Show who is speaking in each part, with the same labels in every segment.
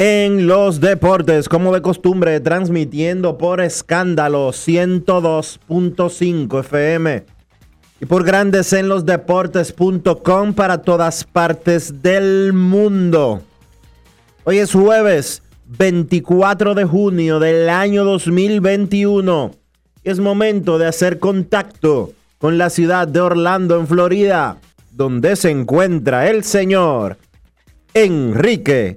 Speaker 1: en los Deportes, como de costumbre, transmitiendo por escándalo 102.5 FM y por Grandes en los Deportes.com para todas partes del mundo. Hoy es jueves 24 de junio del año 2021. Es momento de hacer contacto con la ciudad de Orlando, en Florida, donde se encuentra el señor Enrique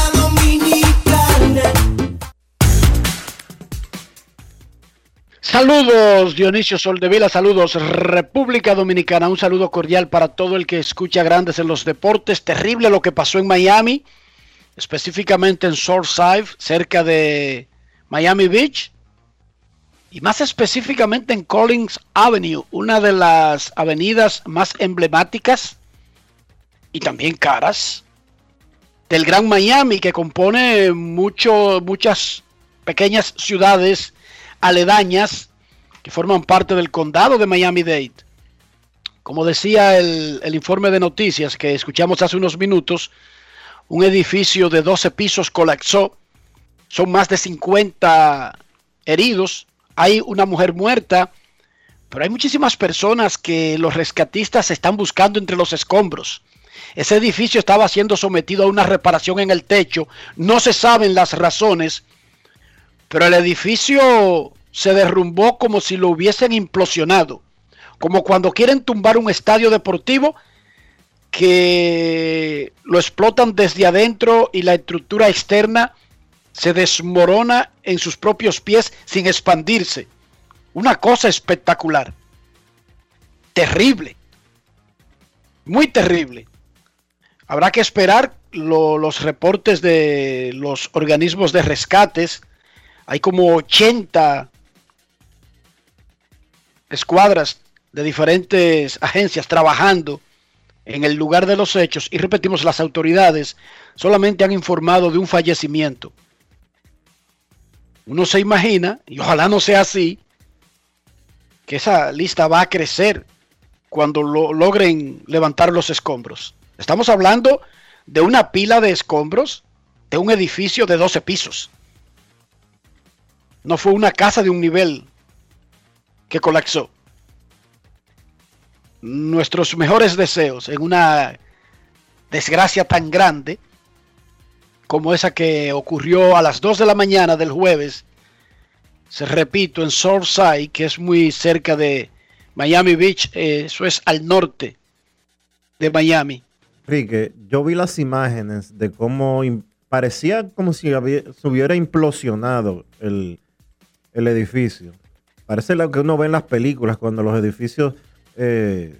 Speaker 2: Saludos Dionisio Soldevila, saludos República Dominicana, un saludo cordial para todo el que escucha Grandes en los Deportes. Terrible lo que pasó en Miami, específicamente en Southside, cerca de Miami Beach, y más específicamente en Collins Avenue, una de las avenidas más emblemáticas y también caras del Gran Miami, que compone mucho, muchas pequeñas ciudades aledañas que forman parte del condado de Miami-Dade. Como decía el, informe de noticias que escuchamos hace unos minutos, un edificio de 12 pisos colapsó, son más de 50 heridos, hay una mujer muerta, pero hay muchísimas personas que los rescatistas están buscando entre los escombros. Ese edificio estaba siendo sometido a una reparación en el techo, no se saben las razones, pero el edificio se derrumbó como si lo hubiesen implosionado, como cuando quieren tumbar un estadio deportivo que lo explotan desde adentro y la estructura externa se desmorona en sus propios pies sin expandirse. Una cosa espectacular. Terrible. Muy terrible. Habrá que esperar lo, los reportes de los organismos de rescates. Hay como 80 escuadras de diferentes agencias trabajando en el lugar de los hechos y repetimos, las autoridades solamente han informado de un fallecimiento. Uno se imagina, y ojalá no sea así, que esa lista va a crecer cuando lo logren levantar los escombros. Estamos hablando de una pila de escombros de un edificio de 12 pisos. No fue una casa de un nivel que colapsó. Nuestros mejores deseos en una desgracia tan grande como esa que ocurrió a las 2 de la mañana del jueves, se repito, en Southside, que es muy cerca de Miami Beach, eh, eso es al norte de Miami.
Speaker 1: Enrique, yo vi las imágenes de cómo parecía como si hubiera implosionado el, el edificio. Parece lo que uno ve en las películas cuando los edificios eh,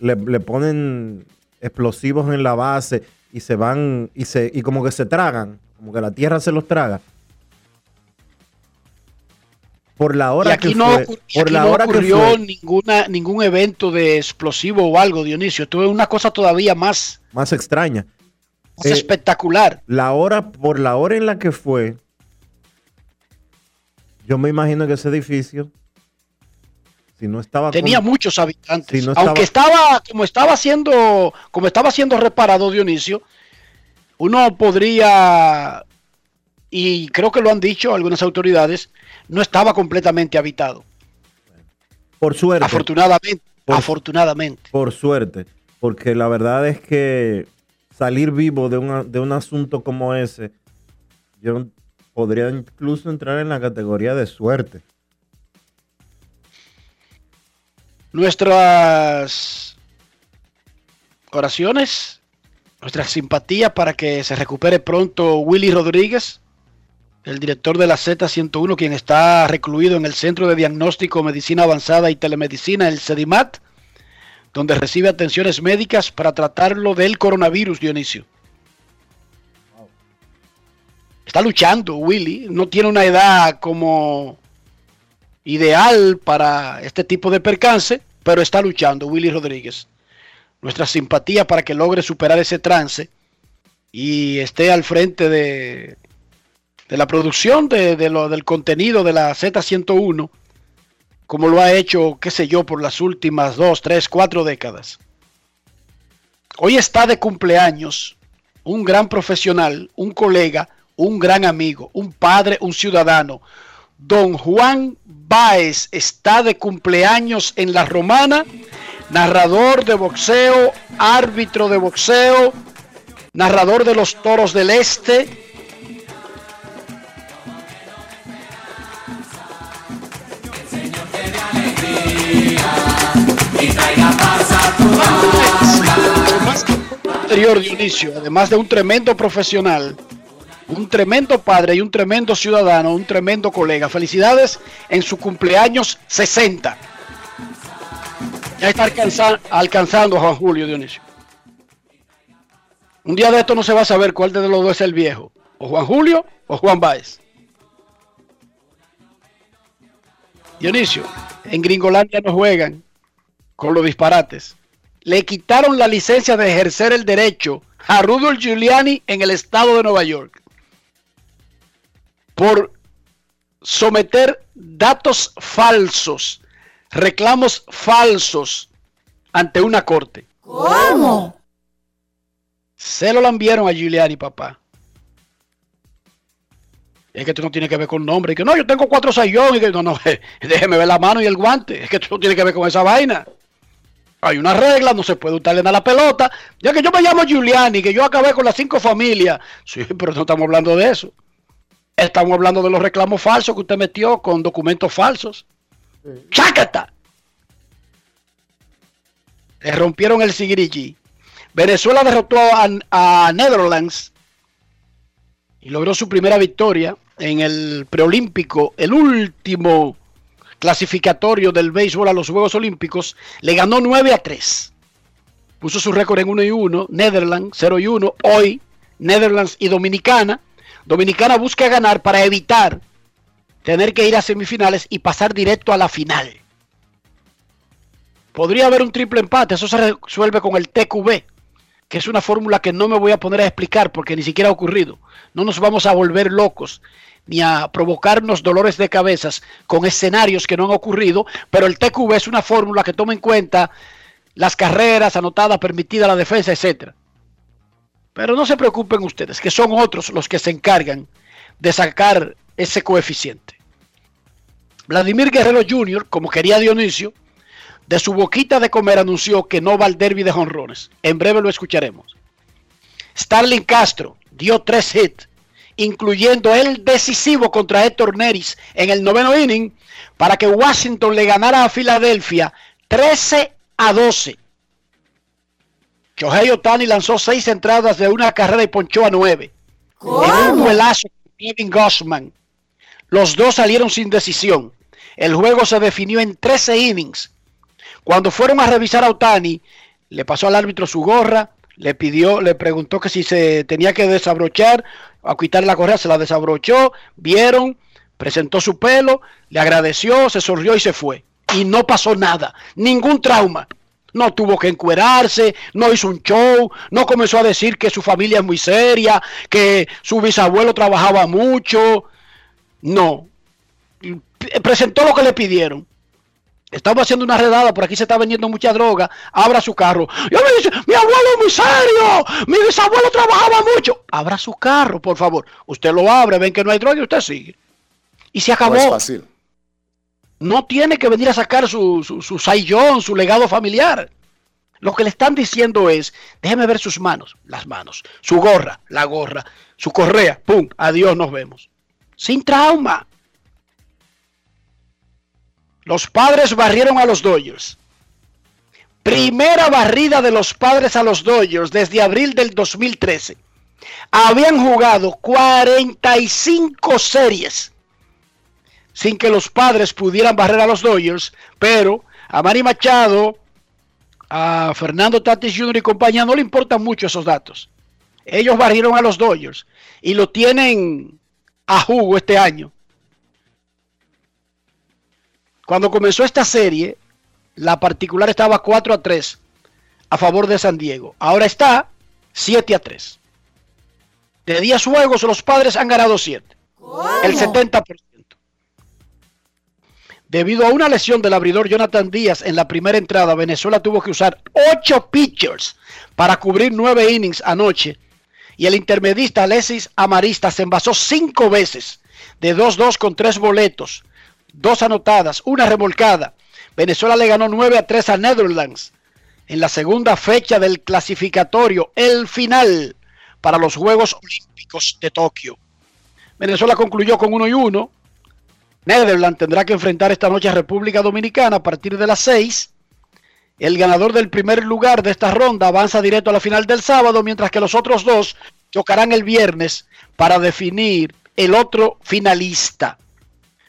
Speaker 1: le, le, ponen explosivos en la base y se van y se y como que se tragan, como que la tierra se los traga. Por la hora
Speaker 2: y aquí
Speaker 1: que
Speaker 2: no,
Speaker 1: fue,
Speaker 2: ocur- y
Speaker 1: por
Speaker 2: aquí
Speaker 1: la
Speaker 2: no
Speaker 1: hora que
Speaker 2: ocurrió
Speaker 1: fue,
Speaker 2: ninguna, ningún evento de explosivo o algo, Dionisio. Esto es una cosa todavía más,
Speaker 1: más extraña.
Speaker 2: más
Speaker 1: Eh,
Speaker 2: espectacular.
Speaker 1: La hora, por la hora en la que fue, yo me imagino que ese edificio, si no estaba
Speaker 2: Tenía muchos habitantes.
Speaker 1: No
Speaker 2: Aunque estaba, como estaba siendo, como estaba siendo reparado Dionisio, uno podría, y creo que lo han dicho algunas autoridades, no estaba completamente habitado.
Speaker 1: por suerte,
Speaker 2: Afortunadamente,
Speaker 1: Por-
Speaker 2: afortunadamente.
Speaker 1: por suerte, porque la verdad es que salir vivo de, una- de un asunto como ese, yo podría incluso entrar en la categoría de suerte.
Speaker 2: Nuestras oraciones, nuestra simpatía para que se recupere pronto Willy Rodríguez, el director de la Z101, quien está recluido en el Centro de Diagnóstico, Medicina Avanzada y Telemedicina, el CEDIMAT, donde recibe atenciones médicas para tratarlo del coronavirus, Dionisio. Está luchando Willy, no tiene una edad como ideal para este tipo de percance, pero está luchando Willy Rodríguez. Nuestra simpatía para que logre superar ese trance y esté al frente de, la producción de lo, del contenido de la Z101, como lo ha hecho, qué sé yo, por las últimas dos, tres, cuatro décadas. Hoy está de cumpleaños un gran profesional, un colega, un gran amigo, un padre, un ciudadano. Don Juan Báez está de cumpleaños en la Romana, narrador de boxeo, árbitro de boxeo, narrador de los toros del Este. Además de un anterior Dionisio, además de un tremendo profesional, un tremendo padre y un tremendo ciudadano, un tremendo colega. Felicidades en su cumpleaños 60. Ya está alcanza- alcanzando a Juan Julio Dionisio. Un día de esto no se va a saber cuál de los dos es el viejo. O Juan Julio o Juan Báez. Dionisio, en Gringolandia no juegan con los disparates. Le quitaron la licencia de ejercer el derecho a Rudolf Giuliani en el estado de Nueva York por someter datos falsos, reclamos falsos ante una corte.
Speaker 3: ¿Cómo?
Speaker 2: Se lo lambieron a Giuliani, papá. Es que tú no tienes que ver con nombre. Y que no, yo tengo cuatro sayón. Y que no, no, déjeme ver la mano y el guante. Es que tú no tienes que ver con esa vaina. Hay una regla, no se puede usarle nada a la pelota. Ya que yo me llamo Giuliani, que yo acabé con las cinco familias. Sí, pero no estamos hablando de eso. Estamos hablando de los reclamos falsos que usted metió con documentos falsos. ¡Chácata! Le rompieron el sigirigi. Venezuela derrotó a, a Netherlands y logró su primera victoria en el preolímpico, el último clasificatorio del béisbol a los Juegos Olímpicos. Le ganó 9 a 3. Puso su récord en 1 y 1. Netherlands 0 y 1. Hoy, Netherlands y Dominicana. Dominicana busca ganar para evitar tener que ir a semifinales y pasar directo a la final. Podría haber un triple empate, eso se resuelve con el TQB, que es una fórmula que no me voy a poner a explicar porque ni siquiera ha ocurrido. No nos vamos a volver locos ni a provocarnos dolores de cabezas con escenarios que no han ocurrido, pero el TQB es una fórmula que toma en cuenta las carreras anotadas, permitidas la defensa, etcétera. Pero no se preocupen ustedes, que son otros los que se encargan de sacar ese coeficiente. Vladimir Guerrero Jr., como quería Dionisio, de su boquita de comer anunció que no va al derby de jonrones. En breve lo escucharemos. Starling Castro dio tres hits, incluyendo el decisivo contra Héctor Neris en el noveno inning, para que Washington le ganara a Filadelfia 13 a 12. Shohei Otani lanzó seis entradas de una carrera y ponchó a nueve. En un duelazo con Kevin Gossman. Los dos salieron sin decisión. El juego se definió en 13 innings. Cuando fueron a revisar a Otani, le pasó al árbitro su gorra, le pidió, le preguntó que si se tenía que desabrochar, a quitar la correa, se la desabrochó, vieron, presentó su pelo, le agradeció, se sonrió y se fue. Y no pasó nada, ningún trauma. No tuvo que encuerarse, no hizo un show, no comenzó a decir que su familia es muy seria, que su bisabuelo trabajaba mucho. No. Presentó lo que le pidieron. Estamos haciendo una redada, por aquí se está vendiendo mucha droga. Abra su carro. Yo me dice, mi abuelo es muy serio. Mi bisabuelo trabajaba mucho. Abra su carro, por favor. Usted lo abre, ven que no hay droga y usted sigue. Y se acabó. No es fácil. No tiene que venir a sacar su, su, su su legado familiar. Lo que le están diciendo es, déjeme ver sus manos, las manos, su gorra, la gorra, su correa, pum, adiós, nos vemos. Sin trauma. Los padres barrieron a los Dodgers. Primera barrida de los padres a los Dodgers desde abril del 2013. Habían jugado 45 series sin que los padres pudieran barrer a los Dodgers, pero a Manny Machado, a Fernando Tatis Jr. y compañía no le importan mucho esos datos. Ellos barrieron a los Dodgers y lo tienen a jugo este año. Cuando comenzó esta serie, la particular estaba 4 a 3 a favor de San Diego. Ahora está 7 a 3. De 10 juegos, los padres han ganado 7. El 70%. Debido a una lesión del abridor Jonathan Díaz en la primera entrada, Venezuela tuvo que usar 8 pitchers para cubrir 9 innings anoche. Y el intermedista Alexis Amarista se envasó 5 veces de 2-2 con 3 boletos dos anotadas, una remolcada. Venezuela le ganó 9 a 3 a Netherlands en la segunda fecha del clasificatorio, el final para los Juegos Olímpicos de Tokio. Venezuela concluyó con 1 y 1. Netherlands tendrá que enfrentar esta noche a República Dominicana a partir de las 6. El ganador del primer lugar de esta ronda avanza directo a la final del sábado, mientras que los otros dos chocarán el viernes para definir el otro finalista.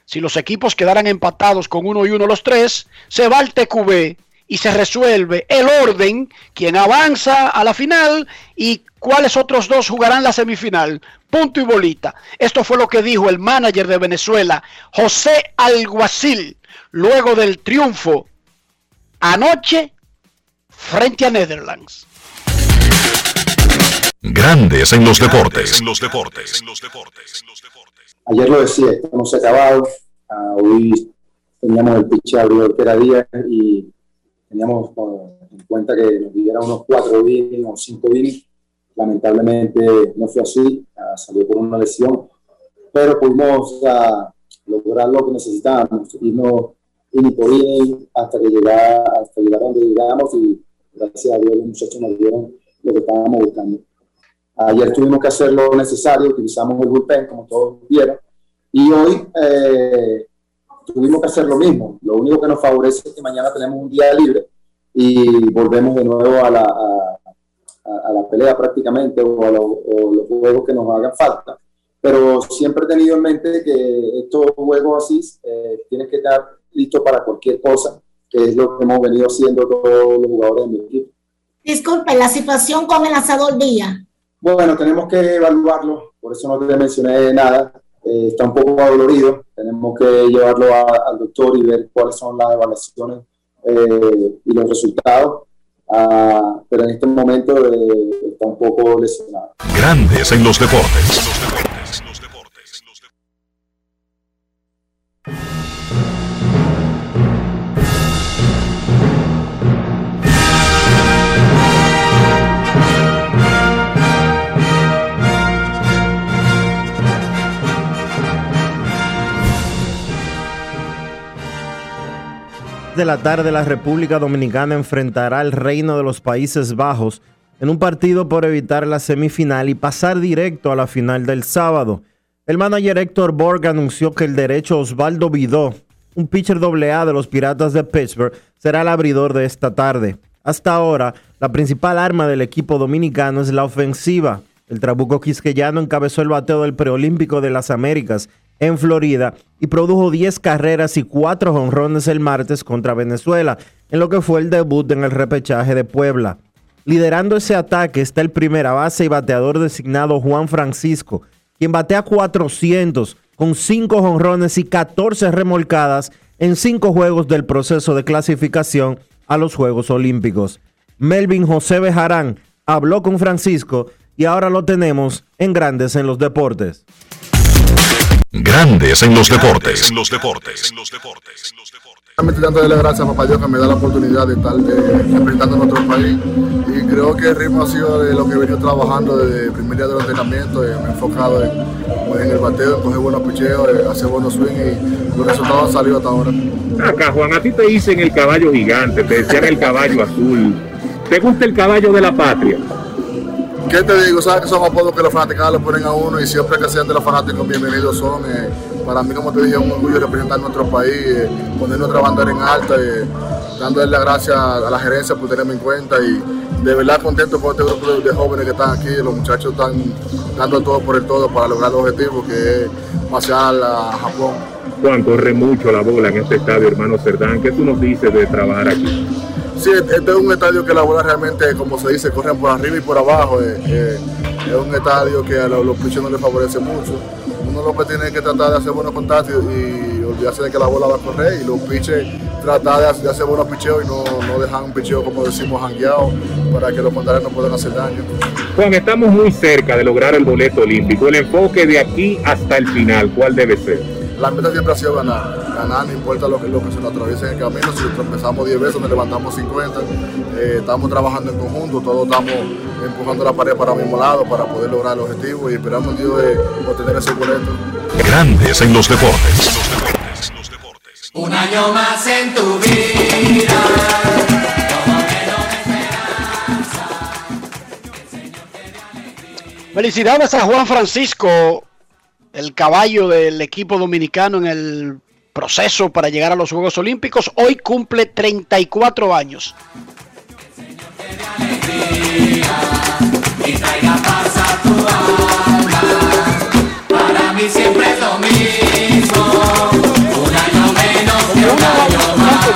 Speaker 2: Si los equipos quedaran empatados con uno y uno los tres, se va al TQB y se resuelve el orden, quién avanza a la final y cuáles otros dos jugarán la semifinal. Punto y bolita. Esto fue lo que dijo el manager de Venezuela, José Alguacil, luego del triunfo anoche frente a Netherlands.
Speaker 4: Grandes en los deportes. En los deportes. En los
Speaker 3: deportes ayer lo decía, estamos acabados, uh, hoy teníamos el pitch abridor que era día y teníamos en cuenta que nos diera unos cuatro innings o cinco innings. Lamentablemente no fue así, uh, salió por una lesión, pero pudimos uh, lograr lo que necesitábamos, irnos inning por inning hasta que llegara, hasta llegar donde llegamos y gracias a Dios los muchachos nos dieron lo que estábamos buscando. Ayer tuvimos que hacer lo necesario, utilizamos el bullpen, como todos vieron, y hoy eh, tuvimos que hacer lo mismo. Lo único que nos favorece es que mañana tenemos un día libre y volvemos de nuevo a la, a, la pelea prácticamente o a, los juegos que nos hagan falta. Pero siempre he tenido en mente que estos juegos así eh, tienen que estar listos para cualquier cosa, que es lo que hemos venido haciendo todos los jugadores de mi equipo.
Speaker 5: Disculpe, la situación con el asador día.
Speaker 3: Bueno, tenemos que evaluarlo, por eso no te mencioné nada. Eh, está un poco adolorido, tenemos que llevarlo al doctor y ver cuáles son las evaluaciones eh, y los resultados. Ah, pero en este momento eh, está un poco lesionado.
Speaker 4: Grandes en los deportes.
Speaker 1: De la tarde la República Dominicana enfrentará al Reino de los Países Bajos en un partido por evitar la semifinal y pasar directo a la final del sábado. El manager Héctor Borg anunció que el derecho Osvaldo Vidó, un pitcher AA de los Piratas de Pittsburgh, será el abridor de esta tarde. Hasta ahora, la principal arma del equipo dominicano es la ofensiva. El Trabuco Quisqueyano encabezó el bateo del preolímpico de las Américas en Florida y produjo 10 carreras y 4 jonrones el martes contra Venezuela. en lo que fue el debut en el repechaje de Puebla. Liderando ese ataque está el primera base y bateador designado Juan Francisco, quien batea 400 con 5 jonrones y 14 remolcadas en 5 juegos del proceso de clasificación a los Juegos Olímpicos. Melvin José Bejarán habló con Francisco y ahora lo tenemos en Grandes en los Deportes.
Speaker 4: Grandes en los deportes. En los deportes. En los deportes.
Speaker 6: Realmente tanto de la gracias a papá Dios que me da la oportunidad de estar eh, representando a nuestro país y creo que el ritmo ha sido de lo que he venido trabajando desde el primer día del entrenamiento, eh, me he enfocado en, pues, en el bateo, en coger buenos picheos, eh, hacer buenos swings y los resultados han salido hasta ahora.
Speaker 7: Acá Juan, a ti te dicen el caballo gigante, te decían el caballo azul. ¿Te gusta el caballo de la patria?
Speaker 6: ¿Qué te digo? Sabes que son apodos que los fanáticos le ponen a uno y siempre que sean de los fanáticos bienvenidos son. eh, para mí, como te dije, es un orgullo representar nuestro país, eh, poner nuestra bandera en alta, eh, dándole las gracias a la gerencia por tenerme en cuenta y de verdad contento con este grupo de, jóvenes que están aquí. Los muchachos están dando todo por el todo para lograr el objetivo que es pasear a Japón.
Speaker 7: Juan, corre mucho la bola en este estadio, hermano Cerdán. ¿Qué tú nos dices de trabajar aquí?
Speaker 6: Sí, este es un estadio que la bola realmente, como se dice, corren por arriba y por abajo. eh, eh, es un estadio que a los, los no les favorece mucho. Uno lo que tiene que tratar de hacer buenos contactos y, y olvidarse de que la bola va a correr y los pitchers tratar de, hacer- buenos picheos y no, no dejar un picheo, como decimos, jangueado para que los contrarios no puedan hacer daño.
Speaker 7: Juan, estamos muy cerca de lograr el boleto olímpico. El enfoque de aquí hasta el final, ¿cuál debe ser?
Speaker 6: La meta siempre ha sido ganar. Ganar, no importa lo que, lo que se nos atraviese en el camino. Si empezamos 10 veces, nos levantamos 50. Eh, estamos trabajando en conjunto, todos estamos empujando la pared para el mismo lado para poder lograr el objetivo y esperamos Dios de obtener ese boleto.
Speaker 4: Grandes en los deportes.
Speaker 8: Un año más en tu vida.
Speaker 2: Felicidades a Juan Francisco, el caballo del equipo dominicano en el proceso para llegar a los Juegos Olímpicos. Hoy cumple 34 años.
Speaker 8: Para mí siempre es lo mismo.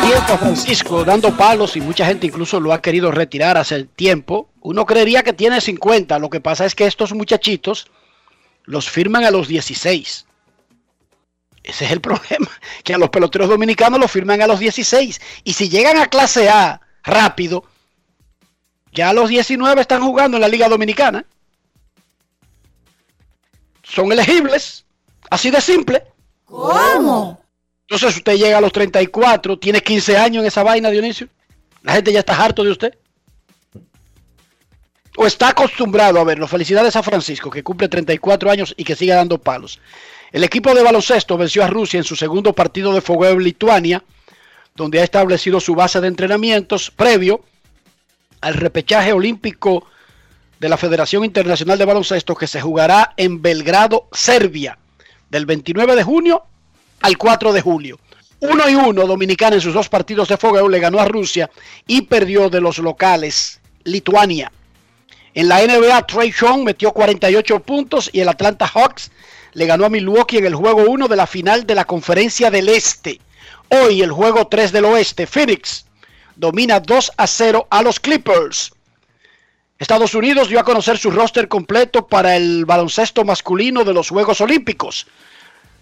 Speaker 2: Tiempo Francisco dando palos y mucha gente incluso lo ha querido retirar hace tiempo. Uno creería que tiene 50. Lo que pasa es que estos muchachitos los firman a los 16. Ese es el problema, que a los peloteros dominicanos los firman a los 16. Y si llegan a clase A rápido, ya a los 19 están jugando en la Liga Dominicana. Son elegibles, así de simple.
Speaker 5: ¿Cómo?
Speaker 2: Entonces usted llega a los 34, tiene 15 años en esa vaina, Dionisio. La gente ya está harto de usted. O está acostumbrado a verlo. Felicidades a Francisco, que cumple 34 años y que sigue dando palos. El equipo de baloncesto venció a Rusia en su segundo partido de fogueo en Lituania, donde ha establecido su base de entrenamientos previo al repechaje olímpico de la Federación Internacional de Baloncesto que se jugará en Belgrado, Serbia, del 29 de junio al 4 de julio. Uno y uno, Dominicana en sus dos partidos de fogueo le ganó a Rusia y perdió de los locales Lituania. En la NBA, Trey Young metió 48 puntos y el Atlanta Hawks le ganó a Milwaukee en el juego 1 de la final de la Conferencia del Este. Hoy el juego 3 del Oeste, Phoenix domina 2 a 0 a los Clippers. Estados Unidos dio a conocer su roster completo para el baloncesto masculino de los Juegos Olímpicos.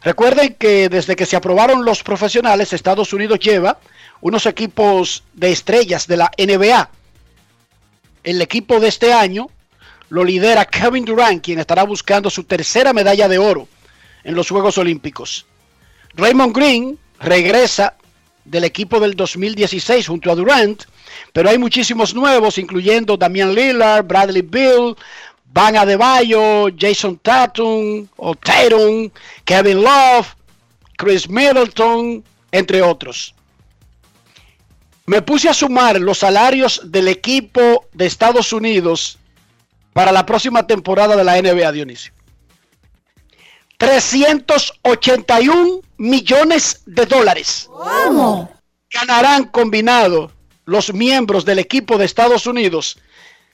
Speaker 2: Recuerden que desde que se aprobaron los profesionales, Estados Unidos lleva unos equipos de estrellas de la NBA. El equipo de este año lo lidera Kevin Durant, quien estará buscando su tercera medalla de oro en los Juegos Olímpicos. Raymond Green regresa del equipo del 2016 junto a Durant, pero hay muchísimos nuevos, incluyendo Damian Lillard, Bradley Bill, Van Adebayo, Jason Tatum, o Tatum, Kevin Love, Chris Middleton, entre otros. Me puse a sumar los salarios del equipo de Estados Unidos para la próxima temporada de la NBA, Dionisio. 381 millones de dólares.
Speaker 5: ¿Cómo?
Speaker 2: Ganarán combinado los miembros del equipo de Estados Unidos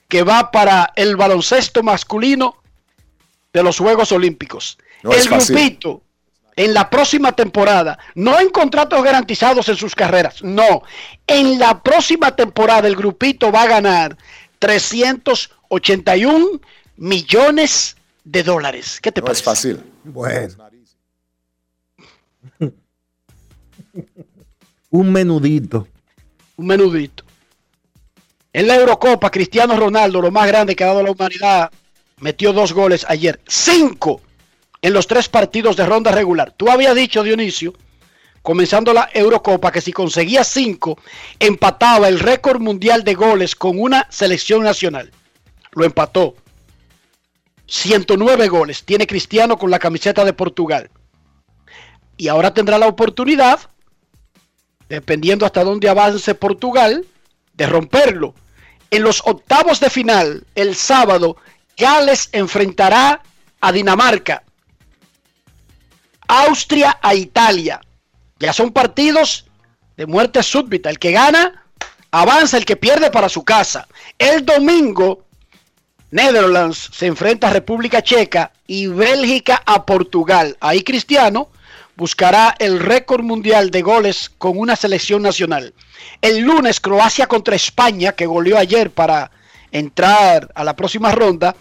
Speaker 2: que va para el baloncesto masculino de los Juegos Olímpicos.
Speaker 9: No
Speaker 2: el grupito, en la próxima temporada, no en contratos garantizados en sus carreras, no, en la próxima temporada el grupito va a ganar 381 millones de dólares. ¿Qué te
Speaker 9: No es
Speaker 2: parece?
Speaker 9: fácil.
Speaker 1: Bueno. Un menudito.
Speaker 2: Un menudito. En la Eurocopa, Cristiano Ronaldo, lo más grande que ha dado la humanidad, metió dos goles ayer. Cinco en los tres partidos de ronda regular. Tú habías dicho, Dionisio, comenzando la Eurocopa, que si conseguía cinco, empataba el récord mundial de goles con una selección nacional. Lo empató. 109 goles tiene Cristiano con la camiseta de Portugal. Y ahora tendrá la oportunidad, dependiendo hasta dónde avance Portugal, de romperlo. En los octavos de final, el sábado, Gales enfrentará a Dinamarca. Austria a Italia. Ya son partidos de muerte súbita. El que gana, avanza. El que pierde para su casa. El domingo, Netherlands se enfrenta a República Checa y Bélgica a Portugal. Ahí Cristiano buscará el récord mundial de goles con una selección nacional. El lunes Croacia contra España, que goleó ayer para entrar a la próxima ronda.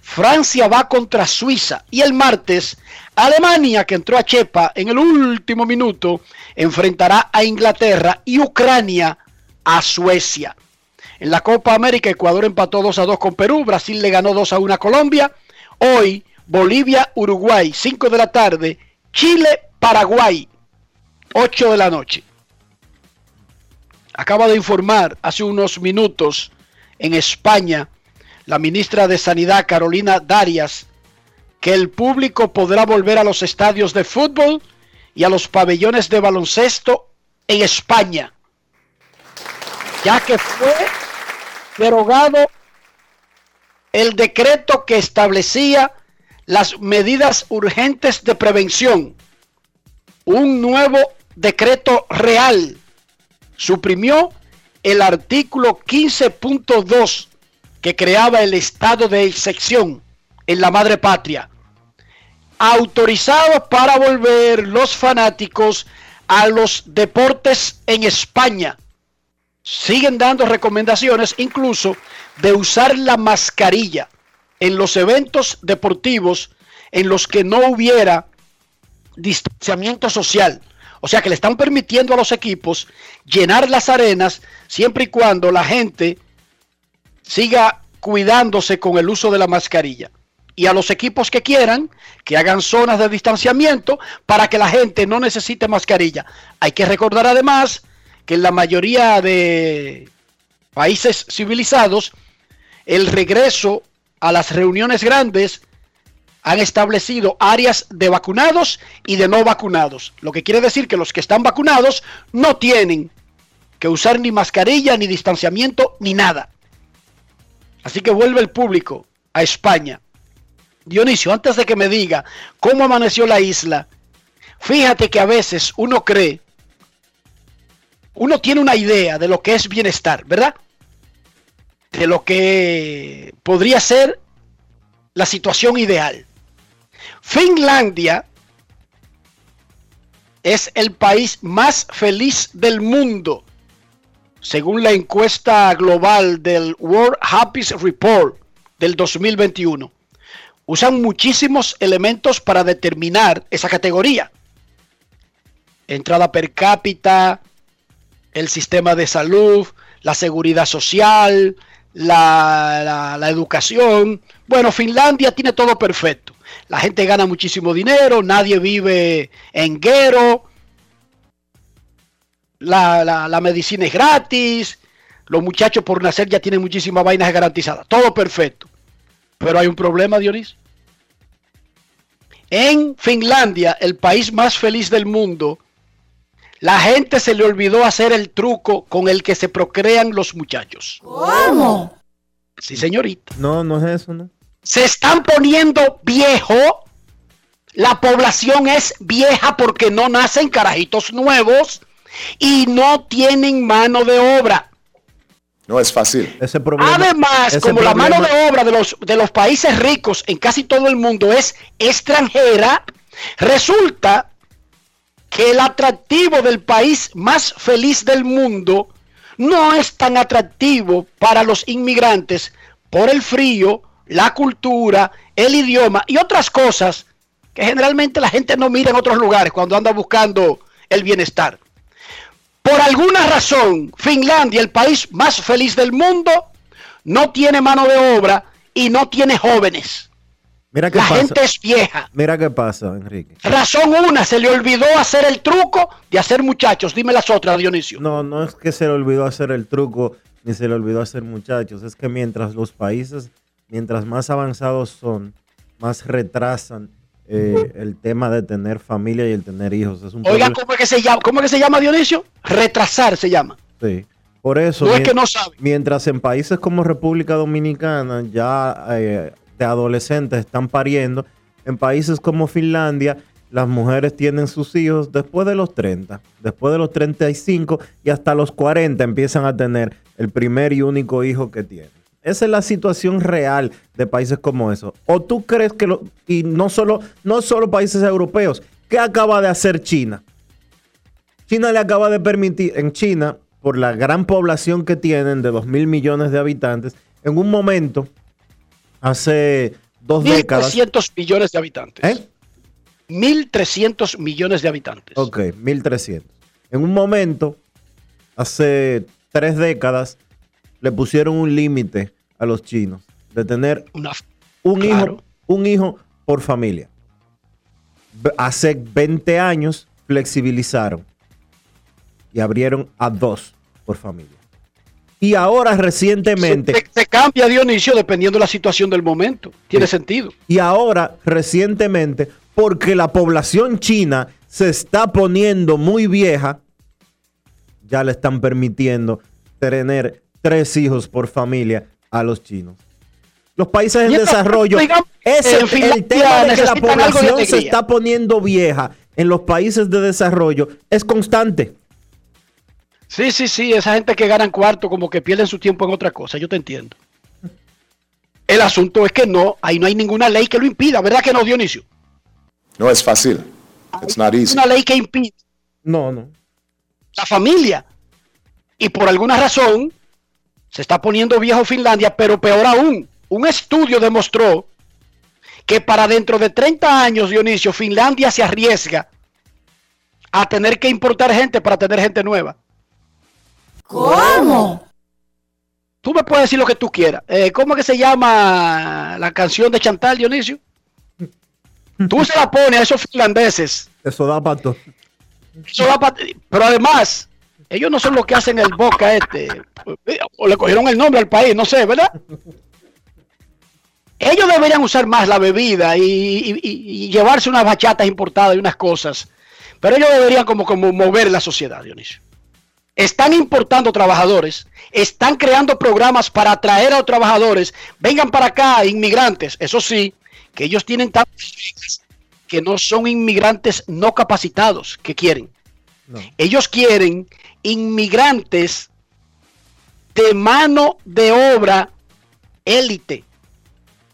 Speaker 2: Francia va contra Suiza. Y el martes Alemania, que entró a Chepa en el último minuto, enfrentará a Inglaterra y Ucrania a Suecia. En la Copa América, Ecuador empató 2 a 2 con Perú, Brasil le ganó 2 a 1 a Colombia. Hoy, Bolivia, Uruguay, 5 de la tarde, Chile, Paraguay, 8 de la noche. Acaba de informar hace unos minutos en España la ministra de Sanidad, Carolina Darias, que el público podrá volver a los estadios de fútbol y a los pabellones de baloncesto en España, ya que fue derogado el decreto que establecía las medidas urgentes de prevención. Un nuevo decreto real suprimió el artículo 15.2 que creaba el estado de excepción en la madre patria, autorizado para volver los fanáticos a los deportes en España. Siguen dando recomendaciones incluso de usar la mascarilla en los eventos deportivos en los que no hubiera distanciamiento social. O sea que le están permitiendo a los equipos llenar las arenas siempre y cuando la gente siga cuidándose con el uso de la mascarilla. Y a los equipos que quieran, que hagan zonas de distanciamiento para que la gente no necesite mascarilla. Hay que recordar además que en la mayoría de países civilizados, el regreso a las reuniones grandes han establecido áreas de vacunados y de no vacunados. Lo que quiere decir que los que están vacunados no tienen que usar ni mascarilla, ni distanciamiento, ni nada. Así que vuelve el público a España. Dionisio, antes de que me diga cómo amaneció la isla, fíjate que a veces uno cree, uno tiene una idea de lo que es bienestar, ¿verdad? De lo que podría ser la situación ideal. Finlandia es el país más feliz del mundo, según la encuesta global del World Happiness Report del 2021. Usan muchísimos elementos para determinar esa categoría. Entrada per cápita, el sistema de salud, la seguridad social, la, educación. Bueno, Finlandia tiene todo perfecto. La gente gana muchísimo dinero, nadie vive en guero, la, la, medicina es gratis, los muchachos por nacer ya tienen muchísimas vainas garantizadas, todo perfecto. Pero hay un problema, Dionis. En Finlandia, el país más feliz del mundo, la gente se le olvidó hacer el truco con el que se procrean los muchachos.
Speaker 5: ¿Cómo?
Speaker 2: Sí, señorita.
Speaker 1: No, no es eso, ¿no?
Speaker 2: Se están poniendo viejo. La población es vieja porque no nacen carajitos nuevos y no tienen mano de obra.
Speaker 9: No es fácil.
Speaker 1: Ese problema,
Speaker 2: Además,
Speaker 1: ese
Speaker 2: como la mano de obra de los, de los países ricos en casi todo el mundo es extranjera, resulta que el atractivo del país más feliz del mundo no es tan atractivo para los inmigrantes por el frío, la cultura, el idioma y otras cosas que generalmente la gente no mira en otros lugares cuando anda buscando el bienestar. Por alguna razón, Finlandia, el país más feliz del mundo, no tiene mano de obra y no tiene jóvenes.
Speaker 1: Mira qué
Speaker 2: La
Speaker 1: pasa.
Speaker 2: gente es vieja.
Speaker 1: Mira qué pasa, Enrique.
Speaker 2: Razón una, se le olvidó hacer el truco de hacer muchachos. Dime las otras, Dionisio.
Speaker 1: No, no es que se le olvidó hacer el truco ni se le olvidó hacer muchachos. Es que mientras los países, mientras más avanzados son, más retrasan eh, el tema de tener familia y el tener hijos. Es un
Speaker 2: Oiga,
Speaker 1: problema-
Speaker 2: ¿cómo es que se llama? ¿Cómo es que se llama, Dionisio? Retrasar se llama.
Speaker 1: Sí. Por eso,
Speaker 2: No es
Speaker 1: mien-
Speaker 2: que no sabe.
Speaker 1: mientras en países como República Dominicana ya eh, de adolescentes están pariendo, en países como Finlandia las mujeres tienen sus hijos después de los 30, después de los 35 y hasta los 40 empiezan a tener el primer y único hijo que tienen. Esa es la situación real de países como esos. ¿O tú crees que, lo, y no solo, no solo países europeos, ¿qué acaba de hacer China? China le acaba de permitir, en China, por la gran población que tienen de 2 mil millones de habitantes, en un momento, hace dos décadas.
Speaker 2: 1.300 millones de habitantes.
Speaker 1: ¿Eh?
Speaker 2: 1.300 millones de habitantes.
Speaker 1: Ok, 1300. En un momento, hace tres décadas, le pusieron un límite a los chinos de tener
Speaker 2: Una-
Speaker 1: un
Speaker 2: Claro.
Speaker 1: hijo, un hijo por familia. Hace 20 años flexibilizaron y abrieron a dos por familia. Y ahora recientemente,
Speaker 2: se, se cambia, Dionisio, dependiendo de la situación del momento. Tiene sentido.
Speaker 1: y ahora recientemente, porque la población china se está poniendo muy vieja, ya le están permitiendo tener tres hijos por familia a los chinos. Los países en desarrollo,
Speaker 2: digamos,
Speaker 1: ese, el tema de que la población se está poniendo vieja en los países de desarrollo es constante.
Speaker 2: Sí, sí, sí. Esa gente que ganan cuarto como que pierden su tiempo en otra cosa. Yo te entiendo. El asunto es que no, ahí no hay ninguna ley que lo impida. ¿Verdad que no, Dionisio?
Speaker 9: No es fácil. It's not easy.
Speaker 2: Una ley que impide
Speaker 1: No, no.
Speaker 2: la familia. Y por alguna razón se está poniendo viejo Finlandia, pero peor aún, un estudio demostró que para dentro de 30 años, Dionisio, Finlandia se arriesga a tener que importar gente para tener gente nueva.
Speaker 5: ¿Cómo?
Speaker 2: Tú me puedes decir lo que tú quieras. Eh, ¿Cómo es que se llama la canción de Chantal, Dionisio? Tú se la pones a esos finlandeses.
Speaker 1: Eso da para todo.
Speaker 2: Eso da pa- Pero además, ellos no son los que hacen el boca este. O le cogieron el nombre al país, no sé, ¿verdad? Ellos deberían usar más la bebida y, y- y- y llevarse unas bachatas importadas y unas cosas. Pero ellos deberían como, como mover la sociedad, Dionisio. Están importando trabajadores, están creando programas para atraer a los trabajadores. Vengan para acá, inmigrantes. Eso sí, que ellos tienen tantas que no son inmigrantes no capacitados que quieren.
Speaker 1: No.
Speaker 2: Ellos quieren inmigrantes de mano de obra élite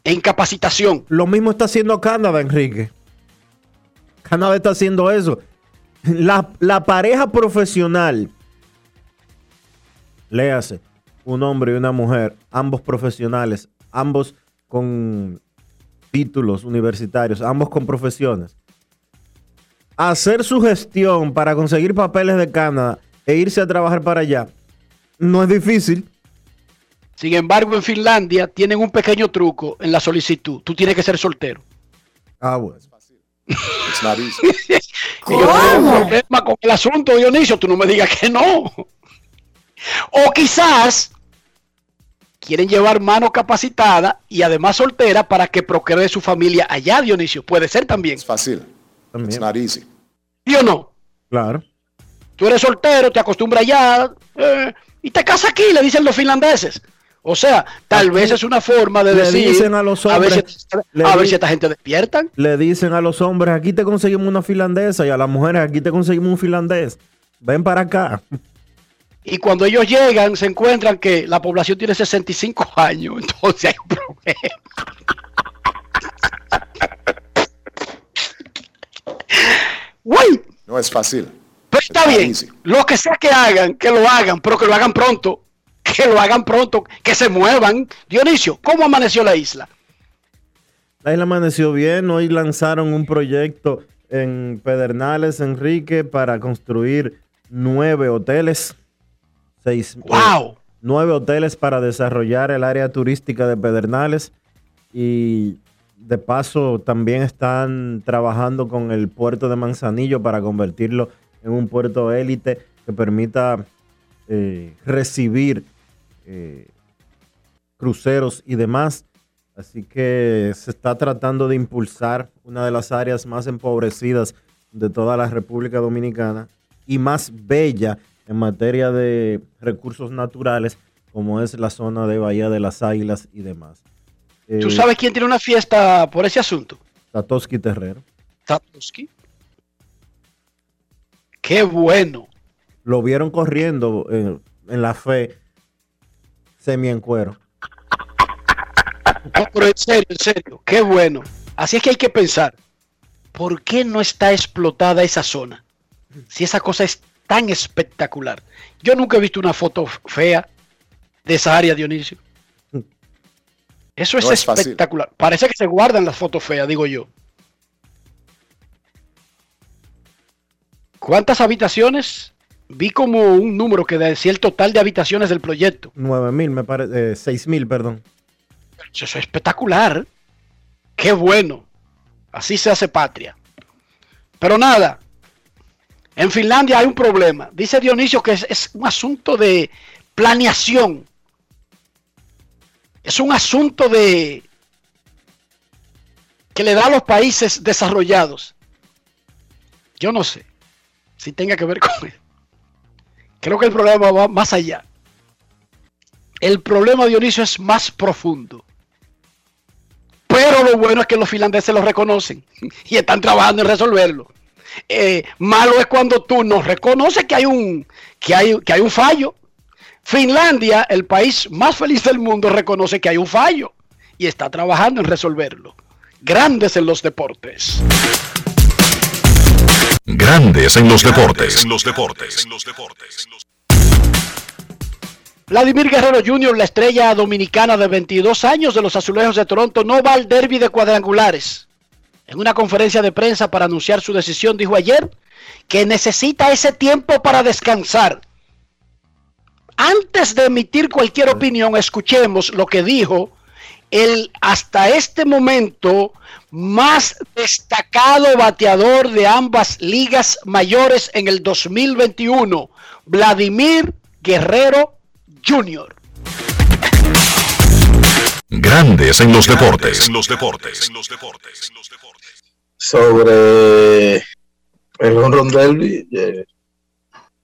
Speaker 2: en capacitación.
Speaker 1: Lo mismo está haciendo Canadá, Enrique. Canadá está haciendo eso. La, la pareja profesional, léase, un hombre y una mujer, ambos profesionales, ambos con títulos universitarios, ambos con profesiones. Hacer su gestión para conseguir papeles de Canadá e irse a trabajar para allá no es difícil.
Speaker 2: Sin embargo, en Finlandia tienen un pequeño truco en la solicitud. Tú tienes que ser soltero.
Speaker 1: Ah, bueno.
Speaker 9: It's not easy.
Speaker 2: Ellos tienen un problema con el asunto, Dionisio. Tú no me digas que no. O quizás quieren llevar mano capacitada y además soltera para que procree su familia allá, Dionisio. Puede ser también.
Speaker 9: Es fácil. It's
Speaker 1: También.
Speaker 9: not easy.
Speaker 2: ¿Sí o no?
Speaker 1: Claro.
Speaker 2: Tú eres soltero, te acostumbras allá eh, y te casas aquí, le dicen los finlandeses. O sea, tal
Speaker 1: Aquí
Speaker 2: vez es una forma de
Speaker 1: le
Speaker 2: decir
Speaker 1: dicen a los
Speaker 2: a ver si,
Speaker 1: hombres, le
Speaker 2: a ver si esta gente despiertan.
Speaker 1: le dicen a los hombres, aquí te conseguimos una finlandesa y a las mujeres, aquí te conseguimos un finlandés. Ven para acá.
Speaker 2: Y cuando ellos llegan, se encuentran que la población tiene 65 años. Entonces hay un problema. Uy,
Speaker 9: No No es fácil.
Speaker 2: Está bien, lo que sea que hagan, que lo hagan, pero que lo hagan pronto, que lo hagan pronto, que se muevan. Dionisio, ¿cómo amaneció la isla?
Speaker 1: La isla amaneció bien. Hoy lanzaron un proyecto en Pedernales, Enrique, para construir nueve hoteles. Seis,
Speaker 2: ¡Wow!
Speaker 1: nueve hoteles para desarrollar el área turística de Pedernales. Y de paso también están trabajando con el puerto de Manzanillo para convertirlo en un puerto élite que permita eh, recibir eh, cruceros y demás. Así que se está tratando de impulsar una de las áreas más empobrecidas de toda la República Dominicana y más bella en materia de recursos naturales, como es la zona de Bahía de las Águilas y demás.
Speaker 2: ¿Tú
Speaker 1: Eh,
Speaker 2: sabes quién tiene una fiesta por ese asunto?
Speaker 1: Satoshi Terrero.
Speaker 2: Satoshi. Qué bueno.
Speaker 1: Lo vieron corriendo en la fe semi en cuero.
Speaker 2: No, pero en serio, en serio, qué bueno. Así es que hay que pensar, ¿por qué no está explotada esa zona? Si esa cosa es tan espectacular. Yo nunca he visto una foto fea de esa área, Dionisio. Eso es,
Speaker 9: No es fácil.
Speaker 2: espectacular. Parece que se guardan las fotos feas, digo yo. ¿Cuántas habitaciones? Vi como un número que decía el total de habitaciones del proyecto.
Speaker 1: 9 mil, me parece, eh, 6 mil, perdón.
Speaker 2: Eso es espectacular. Qué bueno. Así se hace patria. Pero nada. En Finlandia hay un problema. Dice Dionisio que es, es un asunto de planeación. Es un asunto de que le da a los países desarrollados. Yo no sé si tenga que ver con eso. Creo que el problema va más allá. El problema, Dionisio, es más profundo. Pero lo bueno es que los finlandeses lo reconocen y están trabajando en resolverlo. Eh, malo es cuando tú no reconoces que hay un que hay, que hay un fallo. Finlandia, el país más feliz del mundo, reconoce que hay un fallo y está trabajando en resolverlo. Grandes en los deportes.
Speaker 4: Grandes en los deportes. En los deportes.
Speaker 2: Vladimir Guerrero Jr., la estrella dominicana de 22 años de los Azulejos de Toronto, no va al derby de cuadrangulares. En una conferencia de prensa para anunciar su decisión, dijo ayer que necesita ese tiempo para descansar. Antes de emitir cualquier opinión, escuchemos lo que dijo el hasta este momento más destacado bateador de ambas ligas mayores en el 2021, Vladimir Guerrero Jr.
Speaker 4: Grandes en los deportes. En los deportes.
Speaker 10: sobre el Honron Derby, eh,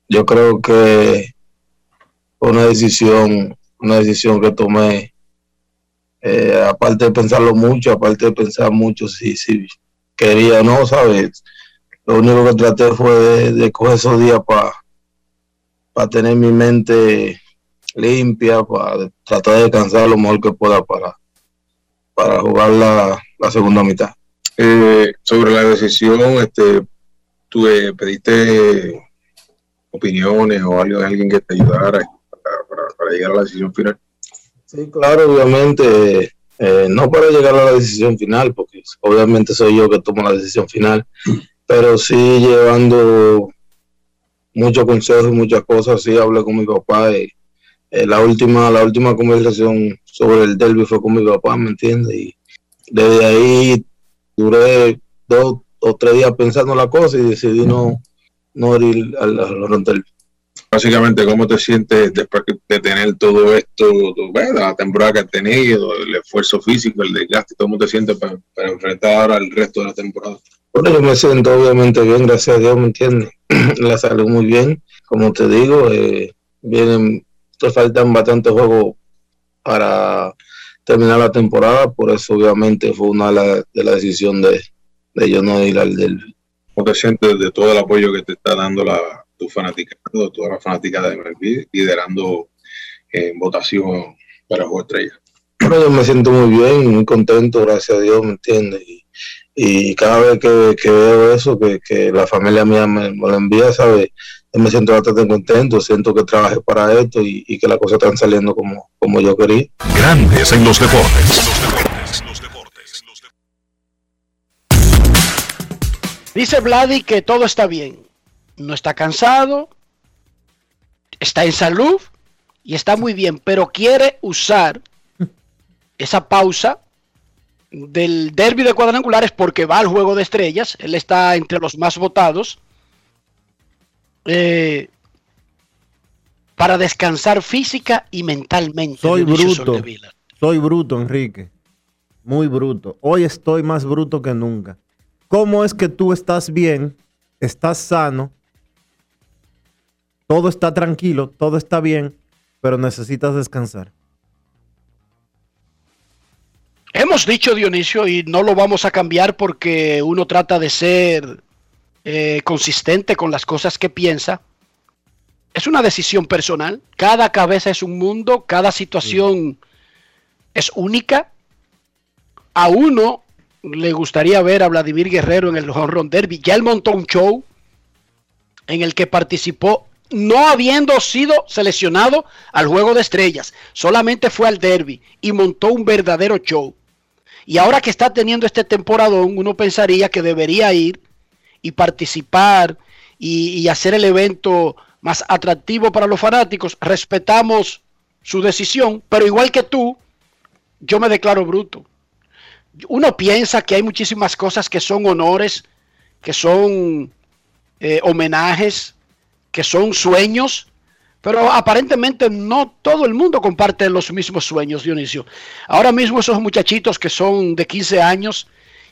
Speaker 10: yo creo que una decisión, una decisión que tomé, eh, aparte de pensarlo mucho, aparte de pensar mucho si, si quería o no, ¿sabes? Lo único que traté fue de, coger esos días para tener mi mente limpia, para tratar de descansar lo mejor que pueda para, para jugar la, la segunda mitad.
Speaker 11: Eh, sobre la decisión, este, tú eh, pediste opiniones o algo de alguien que te ayudara para llegar a la decisión final.
Speaker 10: Sí, claro, obviamente, eh, no para llegar a la decisión final, porque obviamente soy yo que tomo la decisión final, pero sí llevando muchos consejos muchas cosas, sí hablé con mi papá y eh, la última la última conversación sobre el derby fue con mi papá, ¿me entiendes? Y desde ahí duré dos o tres días pensando la cosa y decidí no, no ir al, al derby.
Speaker 11: Básicamente, ¿cómo te sientes después de tener todo esto, tu- la temporada que has tenido, el esfuerzo físico, el desgaste, cómo te sientes para, para enfrentar ahora el resto de la temporada?
Speaker 10: Bueno, yo me siento obviamente bien, gracias a Dios, ¿me entiendes? La salud muy bien, como te digo, eh, vienen, te faltan bastantes juegos para terminar la temporada, por eso obviamente fue una de la decisión de, de yo no ir al derby.
Speaker 11: ¿Cómo te sientes de todo el apoyo que te está dando la, tu fanaticado, toda la fanaticada de MLB, liderando en votación para Juego Estrella?
Speaker 10: Bueno, yo me siento muy bien, muy contento, gracias a Dios, ¿me entiendes? Y, y cada vez que, que veo eso, que, que la familia mía me, me lo envía, ¿sabes? Yo me siento bastante contento, siento que trabajé para esto y, y que las cosas están saliendo como, como yo quería.
Speaker 4: Grandes en los deportes.
Speaker 2: Dice Vladi que todo está bien. No está cansado, está en salud y está muy bien, pero quiere usar esa pausa del derby de cuadrangulares porque va al juego de estrellas. Él está entre los más votados. eh, para descansar física y mentalmente.
Speaker 1: Soy
Speaker 2: Dionisio
Speaker 1: bruto. Soy bruto, Enrique. Muy bruto. Hoy estoy más bruto que nunca. ¿Cómo es que tú estás bien, estás sano, todo está tranquilo, todo está bien, pero necesitas descansar?
Speaker 2: Hemos dicho, Dionisio, y no lo vamos a cambiar porque uno trata de ser eh, consistente con las cosas que piensa. Es una decisión personal. Cada cabeza es un mundo, cada situación es única. A uno le gustaría ver a Vladimir Guerrero en el Home Run Derby. Ya él montó un show en el que participó no habiendo sido seleccionado al Juego de Estrellas. Solamente fue al Derby y montó un verdadero show. Y ahora que está teniendo este temporadón, uno pensaría que debería ir y participar y, hacer el evento más atractivo para los fanáticos. Respetamos su decisión, pero igual que tú, yo me declaro bruto. Uno piensa que hay muchísimas cosas que son honores, que son eh, homenajes, que son sueños, pero aparentemente no todo el mundo comparte los mismos sueños, Dionisio. Ahora mismo esos muchachitos que son de 15 años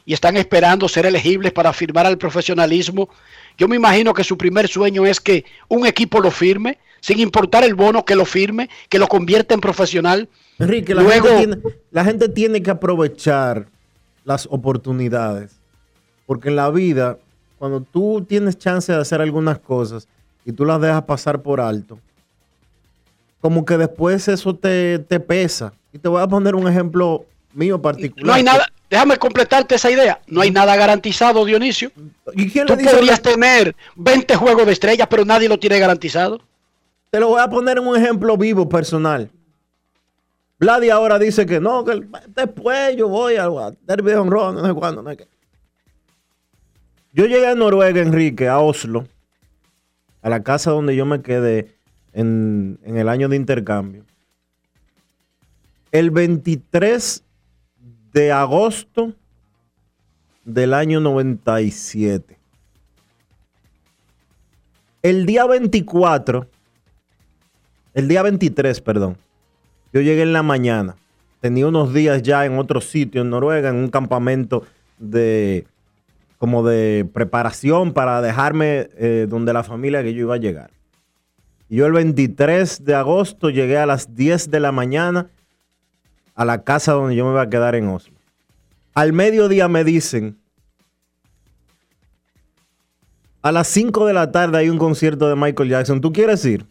Speaker 2: y están esperando ser elegibles para firmar al profesionalismo, yo me imagino que su primer sueño es que un equipo lo firme, sin importar el bono, que lo firme, que lo convierta en profesional.
Speaker 1: Enrique, la,
Speaker 2: Luego,
Speaker 1: gente tiene, la gente tiene que aprovechar las oportunidades. Porque en la vida, cuando tú tienes chance de hacer algunas cosas y tú las dejas pasar por alto, como que después eso te, te pesa. Y te voy a poner un ejemplo mío particular.
Speaker 2: no hay nada, déjame completarte esa idea, no hay nada garantizado, Dionisio.
Speaker 1: ¿Y quién
Speaker 2: Tú podrías tener 20 juegos de estrellas, pero nadie lo tiene garantizado.
Speaker 1: Te lo voy a poner en un ejemplo vivo, personal. Vladi ahora dice que no, que después yo voy al derby de honrón, no sé cuándo, no sé qué. Yo llegué a Noruega, Enrique, a Oslo, a la casa donde yo me quedé en, el año de intercambio. El 23 de agosto del año 97. El día 24, el día 23, perdón, yo llegué en la mañana. Tenía unos días ya en otro sitio en Noruega, en un campamento de como de preparación para dejarme eh, donde la familia que yo iba a llegar. Yo el 23 de agosto llegué a las 10 de la mañana a la casa donde yo me iba a quedar en Oslo. Al mediodía me dicen, a las 5 de la tarde hay un concierto de Michael Jackson. ¿Tú quieres ir?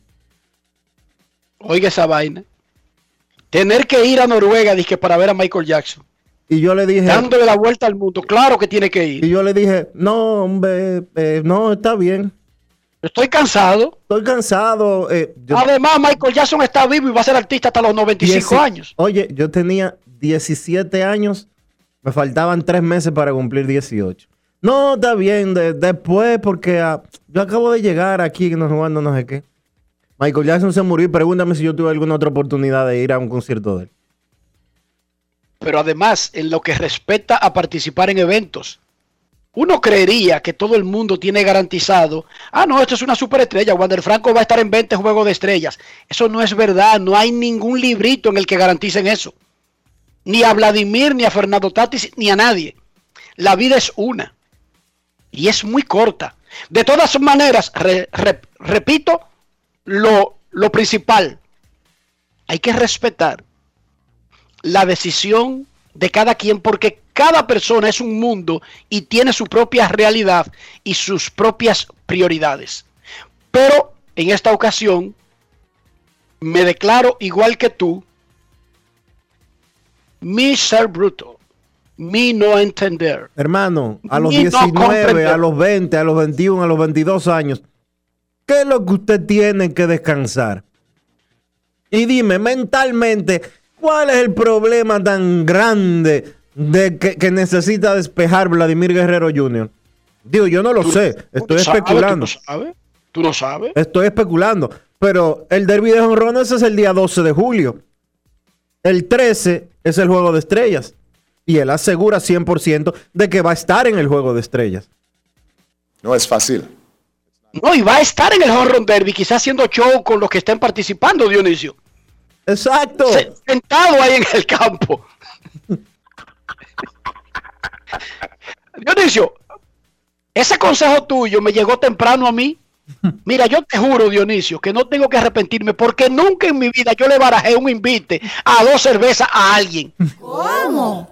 Speaker 2: Oiga esa vaina. Tener que ir a Noruega dije, para ver a Michael Jackson.
Speaker 1: Y yo le dije...
Speaker 2: Dándole la vuelta al mundo. Claro que tiene que ir.
Speaker 1: Y yo le dije, no, hombre, eh, no, está bien.
Speaker 2: Estoy cansado.
Speaker 1: Estoy cansado. eh, yo-
Speaker 2: Además, Michael Jackson está vivo y va a ser artista hasta los 95
Speaker 1: Dieci-
Speaker 2: años.
Speaker 1: Oye, yo tenía 17 años, me faltaban 3 meses para cumplir 18. No, está bien, de- después, porque ah, yo acabo de llegar aquí, no jugando no sé qué. Michael Jackson se murió y pregúntame si yo tuve alguna otra oportunidad de ir a un concierto de él.
Speaker 2: Pero además, en lo que respecta a participar en eventos, uno creería que todo el mundo tiene garantizado, ah, no, esto es una superestrella, Wander Franco va a estar en 20 juegos de estrellas. Eso no es verdad, no hay ningún librito en el que garanticen eso. Ni a Vladimir, ni a Fernando Tatis, ni a nadie. La vida es una. Y es muy corta. De todas maneras, re- re- repito, lo, lo principal, hay que respetar la decisión de cada quien porque cada persona es un mundo y tiene su propia realidad y sus propias prioridades. Pero en esta ocasión me declaro igual que tú, mi ser bruto. Mi no entender.
Speaker 1: Hermano, a los
Speaker 2: Ni no
Speaker 1: 19,
Speaker 2: comprender.
Speaker 1: a los 20, a los 21, a los 22 años, ¿qué es lo que usted tiene que descansar? Y dime, mentalmente, ¿cuál es el problema tan grande de que, que necesita despejar Vladimir Guerrero Jr.? Digo, yo no lo sé, estoy
Speaker 2: ¿Tú sabes?
Speaker 1: especulando.
Speaker 2: ¿Tú no sabes? ¿Tú no sabes?
Speaker 1: Estoy especulando. Pero el derby de jonrones es el día 12 de julio. El 13 es el juego de estrellas. Y él asegura 100% de que va a estar en el juego de estrellas.
Speaker 9: No es fácil.
Speaker 2: No, y va a estar en el Home Run Derby, quizás haciendo show con los que estén participando, Dionisio.
Speaker 1: Exacto.
Speaker 2: Se- sentado ahí en el campo. Dionisio, ese consejo tuyo me llegó temprano a mí. Mira, yo te juro, Dionisio, que no tengo que arrepentirme porque nunca en mi vida yo le barajé un invite a dos cervezas a alguien.
Speaker 5: ¿Cómo?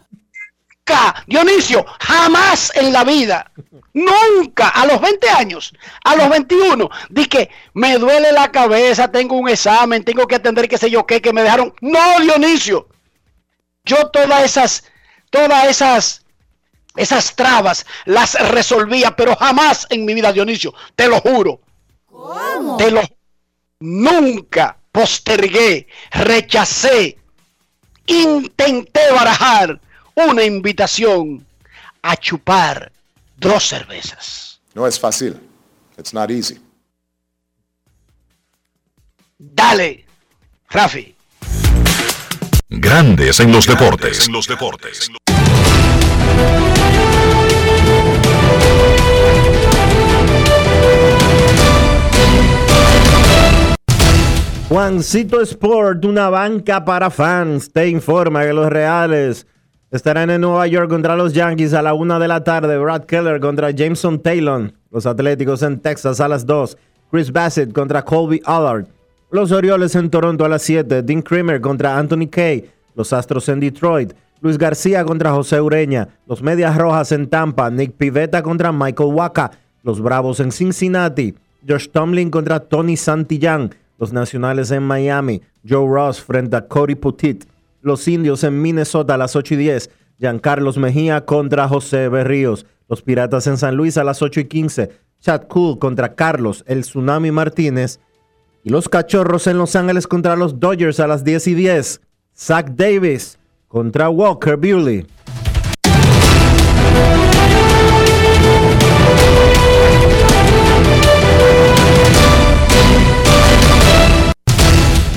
Speaker 2: Nunca, Dionisio, jamás en la vida, nunca, a los 20 años, a los 21, di que me duele la cabeza, tengo un examen, tengo que atender qué sé yo qué, que me dejaron. No, Dionisio, yo todas esas, todas esas, esas trabas las resolvía, pero jamás en mi vida, Dionisio, te lo juro,
Speaker 5: ¿Cómo?
Speaker 2: te lo nunca postergué, rechacé, intenté barajar una invitación a chupar dos cervezas.
Speaker 9: No es fácil. It's not easy.
Speaker 2: Dale, Rafi.
Speaker 4: Grandes en los deportes. En los deportes.
Speaker 1: Juancito Sport, una banca para fans, te informa que los Reales estarán en Nueva York contra los Yankees a la una de la tarde. Brad Keller contra Jameson Taylor. Los Atléticos en Texas a las 2. Chris Bassett contra Colby Allard. Los Orioles en Toronto a las 7. Dean Kramer contra Anthony Kay. Los Astros en Detroit. Luis García contra José Ureña. Los Medias Rojas en Tampa. Nick Pivetta contra Michael Waka. Los Bravos en Cincinnati. Josh Tomlin contra Tony Santillán. Los Nacionales en Miami. Joe Ross frente a Cody Putit. Los Indios en Minnesota a las 8 y 10. Giancarlos Mejía contra José Berríos. Los Piratas en San Luis a las 8 y 15. Chad Cool contra Carlos El Tsunami Martínez. Y los Cachorros en Los Ángeles contra los Dodgers a las 10 y 10. Zach Davis contra Walker Buehler.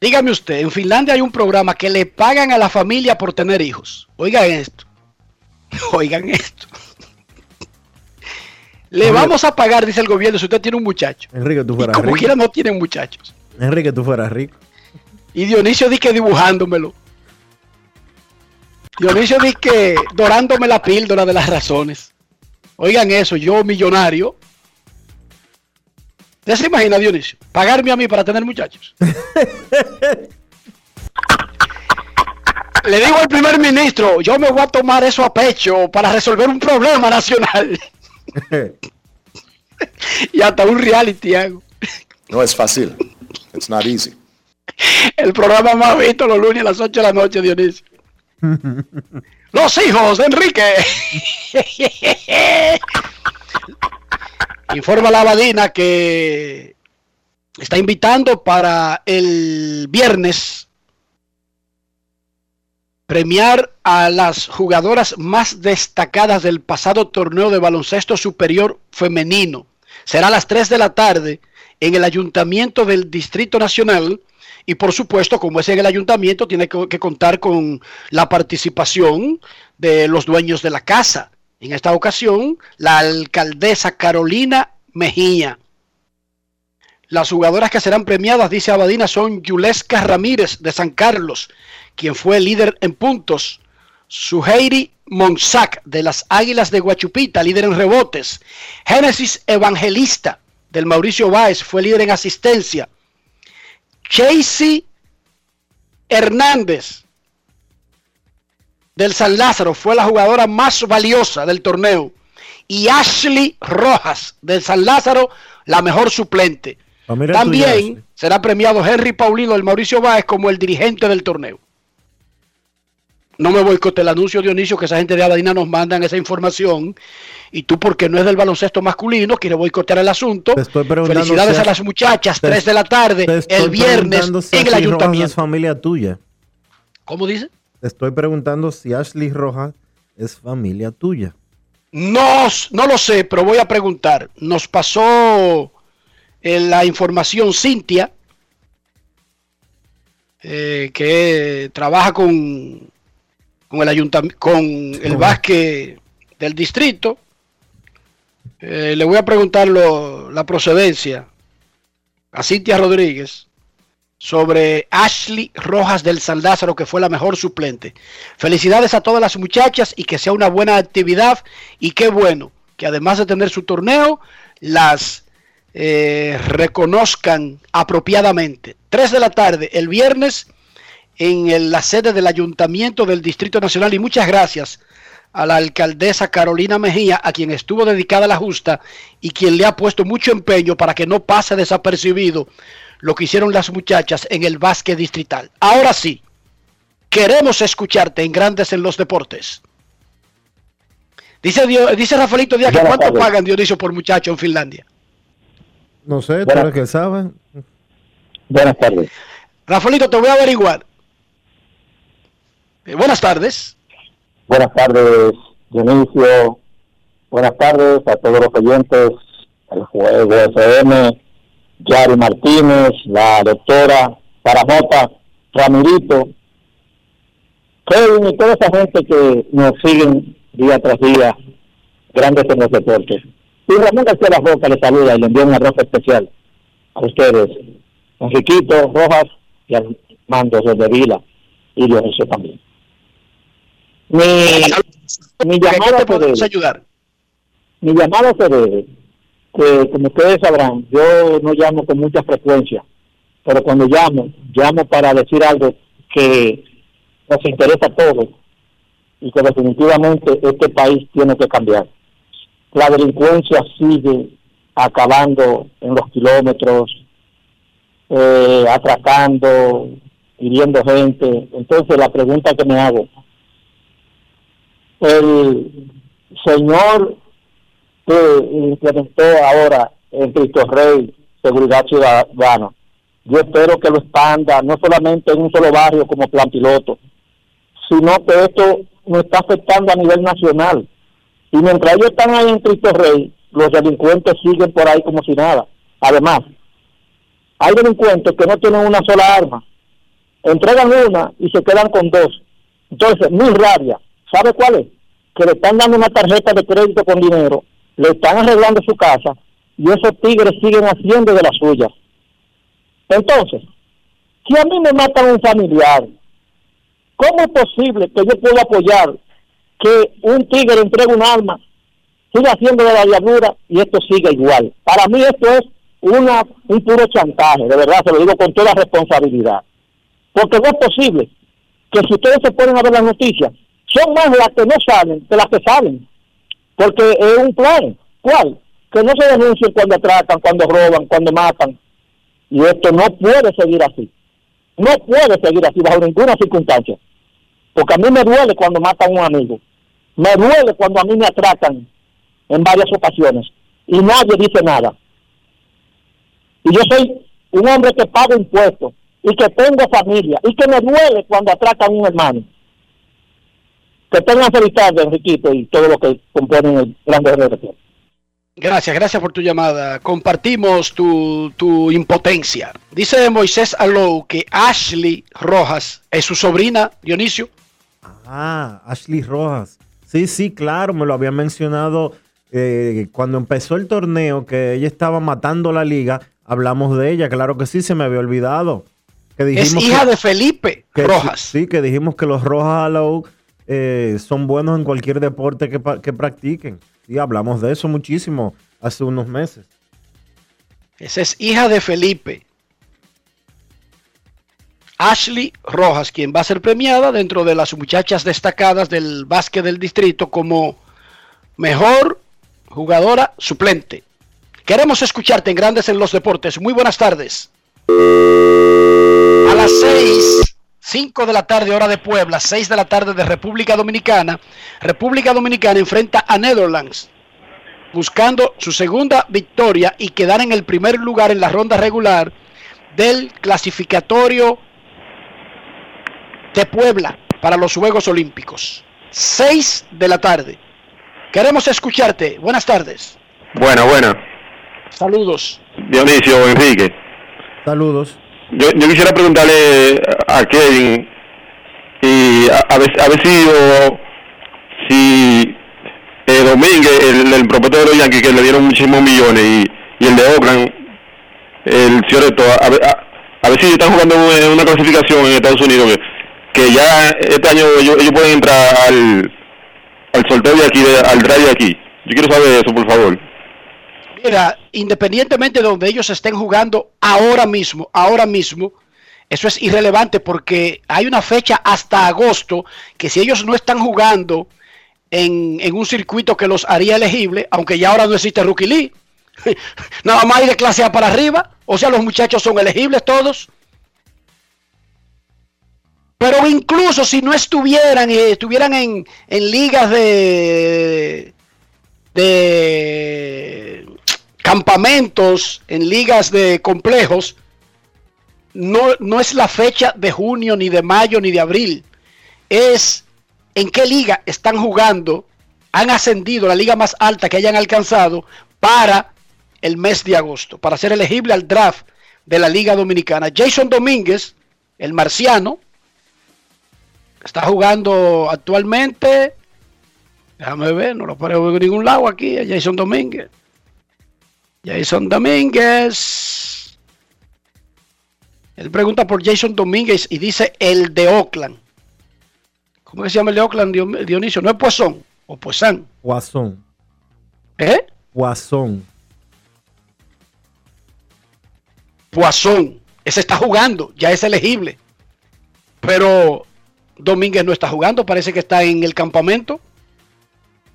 Speaker 2: Dígame usted, en Finlandia hay un programa que le pagan a la familia por tener hijos. Oigan esto. Oigan esto. Le vamos a pagar, dice el gobierno, si usted tiene un muchacho.
Speaker 1: Enrique, tú
Speaker 2: Y
Speaker 1: fueras
Speaker 2: como
Speaker 1: rico.
Speaker 2: quiera no tienen muchachos.
Speaker 1: Enrique, tú fueras rico.
Speaker 2: Y Dionisio dice que dibujándomelo. Dionisio dice que dorándome la píldora de las razones. Oigan eso, yo millonario. ¿Usted se imagina, Dionisio? Pagarme a mí para tener muchachos. Le digo al primer ministro, yo me voy a tomar eso a pecho para resolver un problema nacional. y hasta un reality hago.
Speaker 9: No es fácil. It's not easy.
Speaker 2: El programa más visto los lunes a las 8 de la noche, Dionisio. Los hijos de Enrique. Informa la Abadina que está invitando para el viernes premiar a las jugadoras más destacadas del pasado torneo de baloncesto superior femenino. Será a las 3 de la tarde en el ayuntamiento del Distrito Nacional y por supuesto, como es en el ayuntamiento, tiene que, que contar con la participación de los dueños de la casa. En esta ocasión, la alcaldesa Carolina Mejía. Las jugadoras que serán premiadas, dice Abadina, son Yulesca Ramírez de San Carlos, quien fue líder en puntos. Suheiri Monsac de las Águilas de Guachupita, líder en rebotes. Génesis Evangelista del Mauricio Báez fue líder en asistencia. Chasey Hernández del San Lázaro fue la jugadora más valiosa del torneo. Y Ashley Rojas del San Lázaro, la mejor suplente.
Speaker 1: Familia
Speaker 2: También
Speaker 1: tuya,
Speaker 2: será premiado Henry Paulino del Mauricio Báez como el dirigente del torneo. No me boicote el anuncio, Dionisio, que esa gente de Abadina nos mandan esa información. Y tú, porque no es del baloncesto masculino, quieres boicotear el asunto. Felicidades
Speaker 1: si-
Speaker 2: a las muchachas,
Speaker 1: te-
Speaker 2: 3 de la tarde, el viernes,
Speaker 1: si
Speaker 2: en el ayuntamiento.
Speaker 1: es familia tuya.
Speaker 2: ¿Cómo dice?
Speaker 1: Te estoy preguntando si Ashley Rojas es familia tuya.
Speaker 2: No, no lo sé, pero voy a preguntar. Nos pasó eh, la información Cintia, eh, que trabaja con, con el ayuntamiento, con el básquet del distrito. Eh, le voy a preguntar lo- la procedencia a Cintia Rodríguez sobre Ashley Rojas del San Lázaro, que fue la mejor suplente. Felicidades a todas las muchachas y que sea una buena actividad. Y qué bueno que además de tener su torneo, las eh, reconozcan apropiadamente. 3 de la tarde el viernes en la sede del Ayuntamiento del Distrito Nacional. Y muchas gracias a la alcaldesa Carolina Mejía, a quien estuvo dedicada la justa y quien le ha puesto mucho empeño para que no pase desapercibido lo que hicieron las muchachas en el básquet distrital. Ahora sí, queremos escucharte en Grandes en los Deportes. Dice, Dio- dice Rafaelito Díaz que cuánto
Speaker 12: tardes.
Speaker 2: pagan Dionisio por muchacho en Finlandia.
Speaker 1: No sé, eres que sabes.
Speaker 12: Buenas tardes.
Speaker 2: Rafaelito, te voy a averiguar. Eh, buenas tardes.
Speaker 12: Buenas tardes, Dionisio. Buenas tardes a todos los oyentes del Juego FM, Yari Martínez, la doctora Paramota, Ramirito, Kevin y toda esa gente que nos siguen día tras día, grandes en los deportes. Y Ramón García La Roca les saluda y le envía un abrazo especial a ustedes, Enriquito Rojas y al mando de Vila y Dionisio también. Mi, mi
Speaker 2: ¿En qué
Speaker 12: llamada se debe, mi llamada se debe, que como ustedes sabrán, yo no llamo con mucha frecuencia, pero cuando llamo, llamo para decir algo que nos interesa a todos y que definitivamente este país tiene que cambiar. La delincuencia sigue acabando en los kilómetros, eh, atracando, hiriendo gente. Entonces la pregunta que me hago, el señor que implementó ahora en Cristo Rey Seguridad Ciudadana, yo espero que lo expanda no solamente en un solo barrio como plan piloto, sino que esto nos está afectando a nivel nacional. Y mientras ellos están ahí en Cristo Rey, los delincuentes siguen por ahí como si nada. Además, hay delincuentes que no tienen una sola arma, entregan una y se quedan con dos. Entonces, mi rabia, ¿sabe cuál es? Que le están dando una tarjeta de crédito con dinero, le están arreglando su casa y esos tigres siguen haciendo de las suyas. Entonces, si a mí me matan un familiar, ¿cómo es posible que yo pueda apoyar que un tigre entregue un arma, siga haciendo de la diablura y esto siga igual? Para mí esto es una un puro chantaje, de verdad, se lo digo con toda responsabilidad. Porque no es posible que si ustedes se ponen a ver las noticias, son más las que no saben que las que saben. Porque es un plan. ¿Cuál? Que no se denuncien cuando atracan, cuando roban, cuando matan. Y esto no puede seguir así. No puede seguir así bajo ninguna circunstancia. Porque a mí me duele cuando matan a un amigo. Me duele cuando a mí me atracan en varias ocasiones. Y nadie dice nada. Y yo soy un hombre que paga impuestos y que tengo familia y que me duele cuando atracan a un hermano. Que tengan feliz tarde, Enriquito, y todo lo que componen el Grande RP.
Speaker 2: Gracias, gracias por tu llamada. Compartimos tu, tu impotencia. Dice Moisés Alou que Ashley Rojas es su sobrina, Dionisio.
Speaker 1: Ah, Ashley Rojas. Sí, sí, claro, me lo había mencionado eh, cuando empezó el torneo, que ella estaba matando la liga. Hablamos de ella, claro que sí, se me había olvidado. Que
Speaker 2: Es hija
Speaker 1: que-
Speaker 2: de Felipe
Speaker 1: que
Speaker 2: Rojas.
Speaker 1: Sí, que dijimos que los Rojas Alou eh, son buenos en cualquier deporte que, practiquen. Sí, hablamos de eso muchísimo hace unos meses.
Speaker 2: Esa es hija de Felipe. Ashley Rojas, quien va a ser premiada dentro de las muchachas destacadas del básquet del distrito como mejor jugadora suplente. Queremos escucharte en Grandes en los Deportes. Muy buenas tardes. A las 6, 5 de la tarde, hora de Puebla, 6 de la tarde de República Dominicana. República Dominicana enfrenta a Netherlands buscando su segunda victoria y quedar en el primer lugar en la ronda regular del clasificatorio de Puebla para los Juegos Olímpicos. 6 de la tarde. Queremos escucharte. Buenas tardes.
Speaker 13: Bueno, bueno.
Speaker 2: Saludos.
Speaker 13: Dionisio, Enrique.
Speaker 1: Saludos.
Speaker 13: Yo, yo quisiera preguntarle a Kevin y a, a ver, a ver si, o- si eh, Domínguez, el, el propietario de los Yankees, que le dieron muchísimos millones, y, y el de Oakland, el Cioreto, a, ver- a, a ver si están jugando en una clasificación en Estados Unidos, que, que ya este año ellos, ellos pueden entrar al, al sorteo de aquí, al drive de aquí. Yo quiero saber eso, por favor.
Speaker 2: Mira, independientemente de donde ellos estén jugando ahora mismo, ahora mismo, eso es irrelevante porque hay una fecha hasta agosto que si ellos no están jugando en, en un circuito que los haría elegible, aunque ya ahora no existe Rookie League, nada más hay de clase A para arriba, o sea, los muchachos son elegibles todos. Pero incluso si no estuvieran, eh, estuvieran en, en ligas de, de campamentos, en ligas de complejos, no, no es la fecha de junio, ni de mayo, ni de abril. Es en qué liga están jugando, han ascendido, la liga más alta que hayan alcanzado para el mes de agosto, para ser elegible al draft de la Liga Dominicana. Jason Domínguez, el marciano, está jugando actualmente. Déjame ver, no lo ver en ningún lado aquí, Jason Domínguez. Jason Domínguez. Él pregunta por Jason Domínguez y dice el de Oakland. ¿Cómo que se llama el de Oakland, Dio- Dionisio? ¿No es Poisson o Poisson?
Speaker 1: Guasón.
Speaker 2: ¿Eh?
Speaker 1: Guasón.
Speaker 2: Poisson. Ese está jugando, ya es elegible. Pero Domínguez no está jugando, parece que está en el campamento.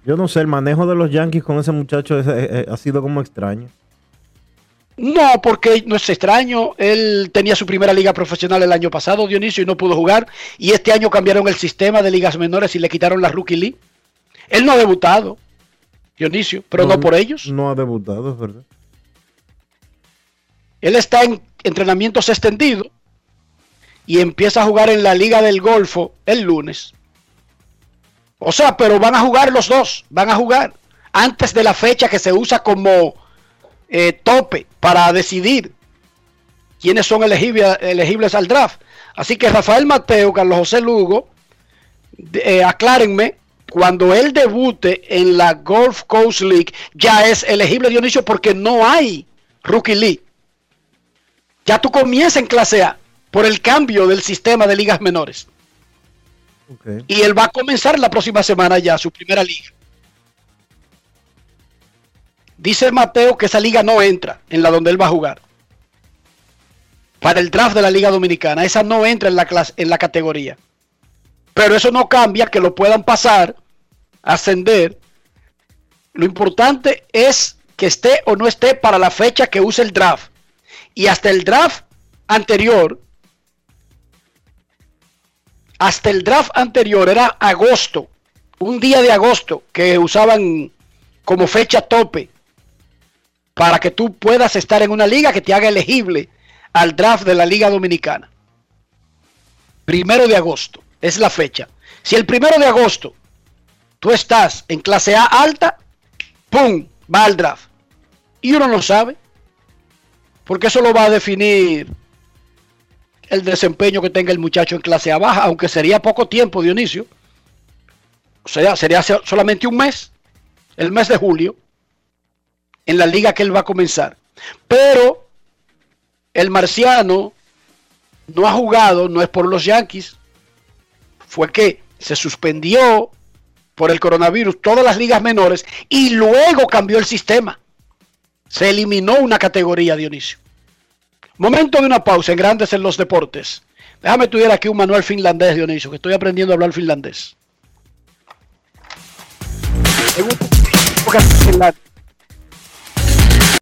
Speaker 1: Yo no sé, el manejo de los Yankees con ese muchacho es- eh, eh, ha sido como extraño.
Speaker 2: No, porque no es extraño. Él tenía su primera liga profesional el año pasado, Dionisio, y no pudo jugar. Y este año cambiaron el sistema de ligas menores y le quitaron la Rookie League. Él no ha debutado, Dionisio, pero no, por ellos.
Speaker 1: No ha debutado, es verdad.
Speaker 2: Él está en entrenamientos extendidos y empieza a jugar en la Liga del Golfo el lunes. O sea, pero van a jugar los dos, van a jugar antes de la fecha que se usa como eh, tope para decidir quiénes son elegibles, elegibles al draft. Así que Rafael Mateo, Carlos José Lugo, eh, aclárenme, cuando él debute en la Gulf Coast League, ya es elegible Dionisio porque no hay Rookie League. Ya tú comienzas en clase A por el cambio del sistema de ligas menores. Y él va a comenzar la próxima semana ya su primera liga. Dice Mateo que esa liga no entra en la donde él va a jugar. Para el draft de la Liga Dominicana. Esa no entra en la, clase, en la categoría. Pero eso no cambia que lo puedan pasar, ascender. Lo importante es que esté o no esté para la fecha que use el draft. Y hasta el draft anterior, hasta el draft anterior era agosto, un día de agosto que usaban como fecha tope para que tú puedas estar en una liga que te haga elegible al draft de la Liga Dominicana. Primero de agosto es la fecha. Si el primero de agosto Tú estás en clase A alta, ¡pum! Va al draft. Y uno no sabe. Porque eso lo va a definir el desempeño que tenga el muchacho en clase A baja, aunque sería poco tiempo, Dionisio. O sea, sería so- solamente un mes, el mes de julio, en la liga que él va a comenzar. Pero el marciano no ha jugado, no es por los Yankees, fue que se suspendió por el coronavirus todas las ligas menores y luego cambió el sistema. Se eliminó una categoría, Dionisio. Momento de una pausa en Grandes en los Deportes. Déjame estudiar aquí un manual finlandés, Dionisio, que estoy aprendiendo a hablar finlandés.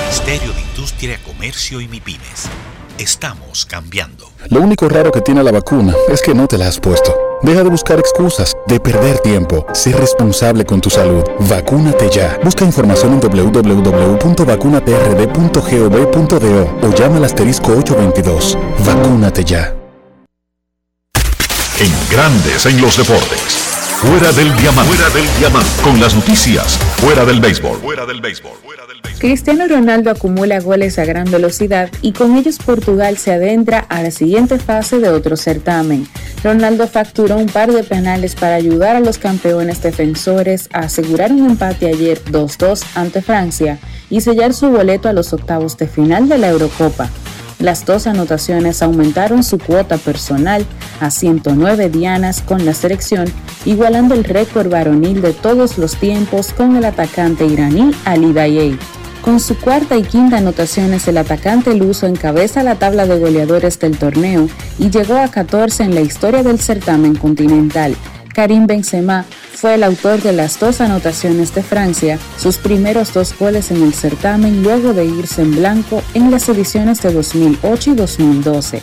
Speaker 14: Ministerio de Industria, Comercio y MIPIMES. Estamos cambiando.
Speaker 15: Lo único raro que tiene la vacuna es que no te la has puesto. Deja de buscar excusas, de perder tiempo. Sé responsable con tu salud. Vacúnate ya. Busca información en www.vacunatrd.gov.do o llama al asterisco 822. Vacúnate ya.
Speaker 4: En Grandes en los deportes. Fuera del diamante. Fuera del diamante. Con las noticias. Fuera del béisbol. Fuera del béisbol.
Speaker 16: Cristiano Ronaldo acumula goles a gran velocidad y con ellos Portugal se adentra a la siguiente fase de otro certamen. Ronaldo facturó un par de penales para ayudar a los campeones defensores a asegurar un empate ayer 2-2 ante Francia y sellar su boleto a los octavos de final de la Eurocopa. Las dos anotaciones aumentaron su cuota personal a 109 dianas con la selección, igualando el récord varonil de todos los tiempos con el atacante iraní Ali Daei. Con su cuarta y quinta anotaciones, el atacante luso encabeza la tabla de goleadores del torneo y llegó a 14 en la historia del certamen continental. Karim Benzema fue el autor de las dos anotaciones de Francia, sus primeros dos goles en el certamen luego de irse en blanco en las ediciones de 2008 y 2012.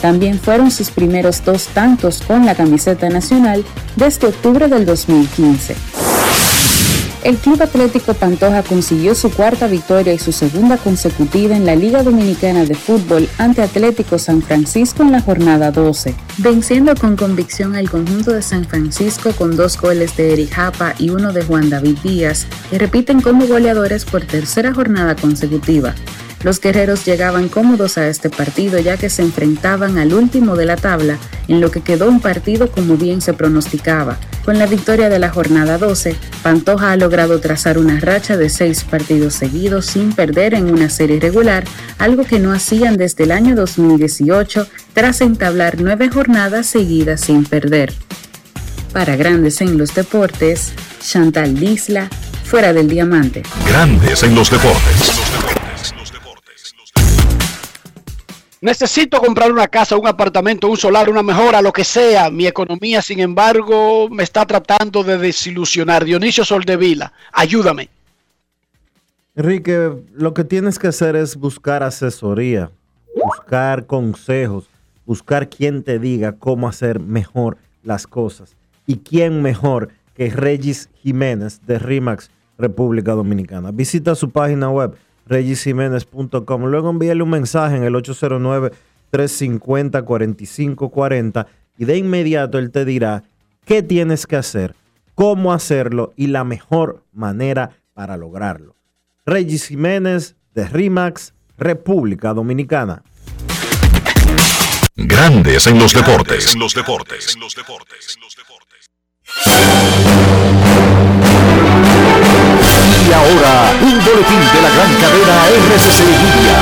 Speaker 16: También fueron sus primeros dos tantos con la camiseta nacional desde octubre del 2015. El Club Atlético Pantoja consiguió su cuarta victoria y su segunda consecutiva en la Liga Dominicana de Fútbol ante Atlético San Francisco en la jornada 12, venciendo con convicción al conjunto de San Francisco con dos goles de Eric Japa y uno de Juan David Díaz, que repiten como goleadores por tercera jornada consecutiva. Los guerreros llegaban cómodos a este partido ya que se enfrentaban al último de la tabla, en lo que quedó un partido como bien se pronosticaba. Con la victoria de la jornada 12, Pantoja ha logrado trazar una racha de seis partidos seguidos sin perder en una serie regular, algo que no hacían desde el año 2018 tras entablar nueve jornadas seguidas sin perder. Para Grandes en los Deportes, Chantal Disla, fuera del diamante.
Speaker 4: Grandes en los deportes.
Speaker 2: Necesito comprar una casa, un apartamento, un solar, una mejora, lo que sea. Mi economía, sin embargo, me está tratando de desilusionar. Dionisio Soldevila, ayúdame.
Speaker 1: Enrique, lo que tienes que hacer es buscar asesoría, buscar consejos, buscar quien te diga cómo hacer mejor las cosas. ¿Y quién mejor que Regis Jiménez de RIMAX República Dominicana. Visita su página web regisiménez.com. Luego envíale un mensaje en el 809-350-4540 y de inmediato él te dirá qué tienes que hacer, cómo hacerlo y la mejor manera para lograrlo. Regis Jiménez de RIMAX, República Dominicana.
Speaker 4: Grandes en los deportes. En los deportes.
Speaker 17: Y ahora, un boletín de la gran cadena RCC Media.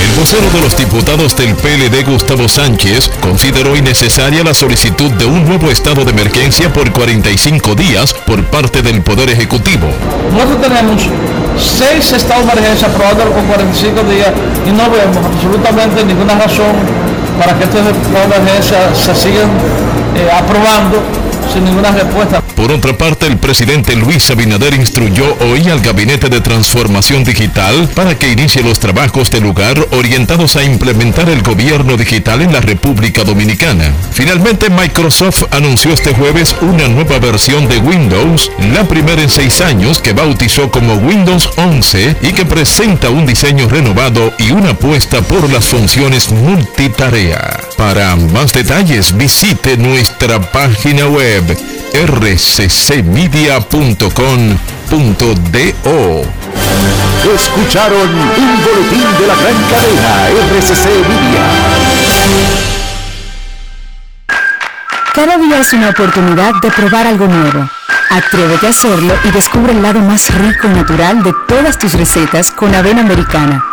Speaker 18: El vocero de los diputados del PLD, Gustavo Sánchez, consideró innecesaria la solicitud de un nuevo estado de emergencia por 45 días por parte del Poder Ejecutivo.
Speaker 19: Nosotros tenemos seis estados de emergencia aprobados con 45 días y no vemos absolutamente ninguna razón para que estos estados de emergencia se sigan eh, aprobando sin ninguna respuesta.
Speaker 18: Por otra parte, el presidente Luis Abinader instruyó hoy al Gabinete de Transformación Digital para que inicie los trabajos del lugar orientados a implementar el gobierno digital en la República Dominicana. Finalmente, Microsoft anunció este jueves una nueva versión de Windows, la primera en seis años que bautizó como Windows 11 y que presenta un diseño renovado y una apuesta por las funciones multitarea. Para más detalles, visite nuestra página web rccmedia.com.do.
Speaker 17: Escucharon un boletín de la gran cadena RCC Media.
Speaker 20: Cada día es una oportunidad de probar algo nuevo. Atrévete a hacerlo y descubre el lado más rico y natural de todas tus recetas con avena americana.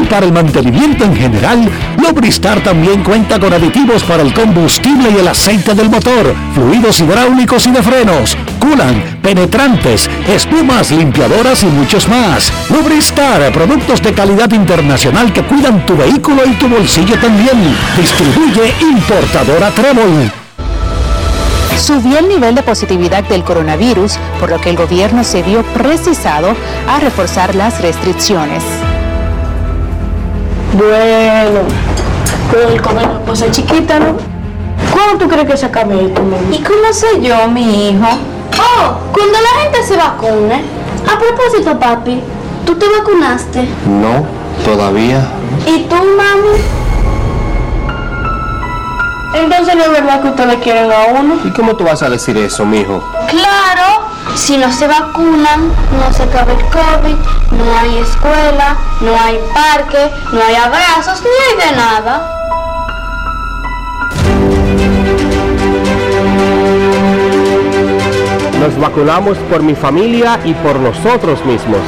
Speaker 17: Y para el mantenimiento en general, Lubristar también cuenta con aditivos para el combustible y el aceite del motor fluidos hidráulicos y de frenos, culan, penetrantes, espumas, limpiadoras y muchos más. Lubristar, productos de calidad internacional que cuidan tu vehículo y tu bolsillo también. Distribuye importadora Trébol.
Speaker 21: Subió el nivel de positividad del coronavirus, por lo que el gobierno se vio precisado a reforzar las restricciones.
Speaker 22: Bueno, pero el comer cosa chiquita, ¿no? ¿Cuándo tú crees que se acabe esto,
Speaker 21: ¿Y cómo sé yo, mi hijo?
Speaker 22: Oh, cuando la gente se vacune. A propósito, papi, ¿tú te vacunaste?
Speaker 23: No, todavía.
Speaker 22: ¿Y tú, mami? Entonces no es verdad que ustedes quieren a uno.
Speaker 23: ¿Y cómo tú vas a decir eso, mijo?
Speaker 22: Claro, si no se vacunan, no se acaba el COVID, no hay escuela, no hay parque, no hay abrazos, ni hay de nada.
Speaker 23: Nos vacunamos por mi familia y por nosotros mismos.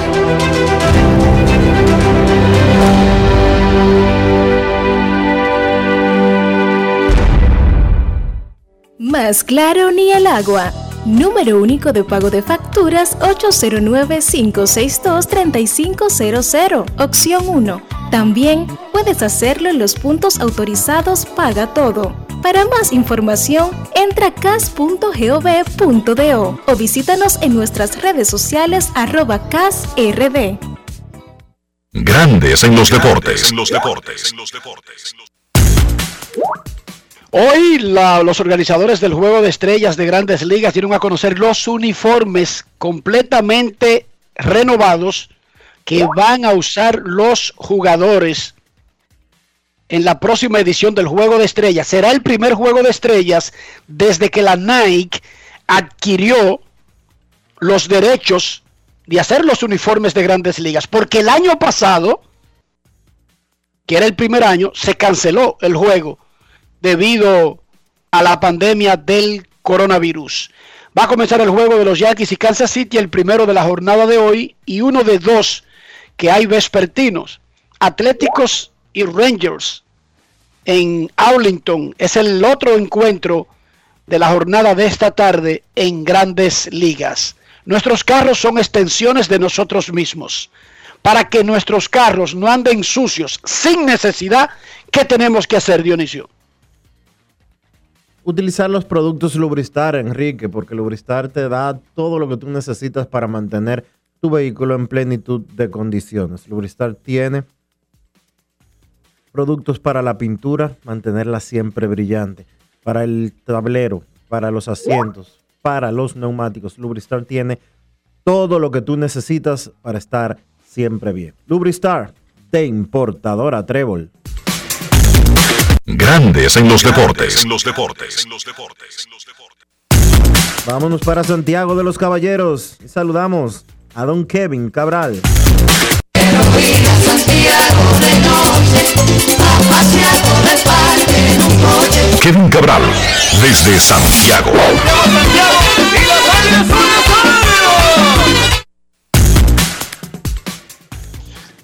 Speaker 24: Más claro ni el agua. Número único de pago de facturas 809-562-3500, opción 1. También puedes hacerlo en los puntos autorizados Paga Todo. Para más información, entra a cas.gov.do o visítanos en nuestras redes sociales arroba casrd.
Speaker 4: Grandes en los deportes. En los deportes.
Speaker 2: Hoy la- los organizadores del Juego de Estrellas de Grandes Ligas dieron a conocer los uniformes completamente renovados que van a usar los jugadores en la próxima edición del Juego de Estrellas. Será el primer Juego de Estrellas desde que la Nike adquirió los derechos de hacer los uniformes de Grandes Ligas, porque el año pasado, que era el primer año, se canceló el juego debido a la pandemia del coronavirus. Va a comenzar el juego de los Yankees y Kansas City, el primero de la jornada de hoy y uno de dos que hay vespertinos. Atléticos y Rangers en Arlington. Es el otro encuentro de la jornada de esta tarde en grandes ligas. Nuestros carros son extensiones de nosotros mismos. Para que nuestros carros no anden sucios sin necesidad, ¿qué tenemos que hacer, Dionisio?
Speaker 1: Utilizar los productos Lubristar, Enrique, porque Lubristar te da todo lo que tú necesitas para mantener tu vehículo en plenitud de condiciones. Lubristar tiene productos para la pintura, mantenerla siempre brillante, para el tablero, para los asientos, para los neumáticos. Lubristar tiene todo lo que tú necesitas para estar siempre bien. Lubristar, de importadora Trébol.
Speaker 4: Grandes en los deportes. En los deportes.
Speaker 1: Vámonos para Santiago de los Caballeros y saludamos a don Kevin Cabral.
Speaker 4: Kevin Cabral, desde Santiago.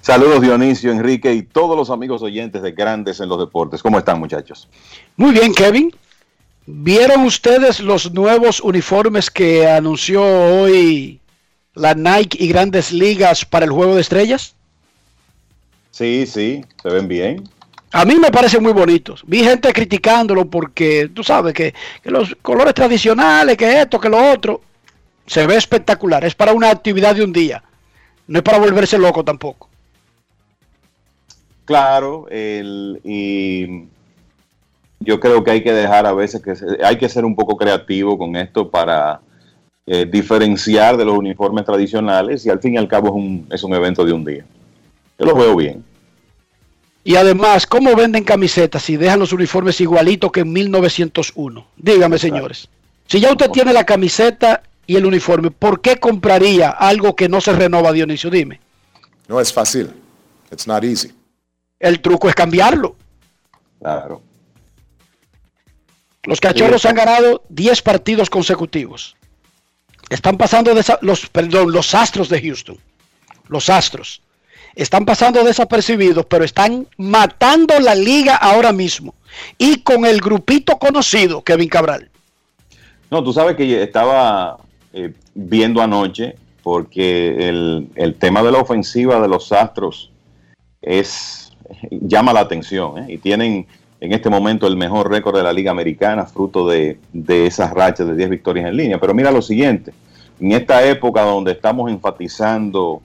Speaker 25: Saludos Dionisio, Enrique y todos los amigos oyentes de Grandes en los Deportes. ¿Cómo están muchachos?
Speaker 2: Muy bien, Kevin. ¿Vieron ustedes los nuevos uniformes que anunció hoy la Nike y Grandes Ligas para el Juego de Estrellas?
Speaker 25: Sí, sí, se ven bien.
Speaker 2: A mí me parecen muy bonitos. Vi gente criticándolo porque tú sabes que, que los colores tradicionales, que esto, que lo otro, se ve espectacular. Es para una actividad de un día. No es para volverse loco tampoco.
Speaker 25: Claro, el, y yo creo que hay que dejar a veces que se- hay que ser un poco creativo con esto para eh, diferenciar de los uniformes tradicionales y al fin y al cabo es un, es un evento de un día. Yo lo veo bien.
Speaker 2: Y además, ¿cómo venden camisetas si dejan los uniformes igualitos que en 1901? Dígame, señores. Si ya usted tiene la camiseta y el uniforme, ¿por qué compraría algo que no se renova, Dionisio? Dime.
Speaker 9: No es fácil. It's not easy.
Speaker 2: El truco es cambiarlo.
Speaker 25: Claro.
Speaker 2: Los cachorros han ganado 10 partidos consecutivos. Están pasando desa- los, perdón, los astros de Houston. Los astros. Están pasando desapercibidos, pero están matando la liga ahora mismo. Y con el grupito conocido, Kevin Cabral.
Speaker 25: No, tú sabes que estaba eh, viendo anoche porque el, el tema de la ofensiva de los Astros es llama la atención ¿eh? y tienen en este momento el mejor récord de la Liga Americana, fruto de, de esas rachas de 10 victorias en línea. Pero mira lo siguiente, en esta época donde estamos enfatizando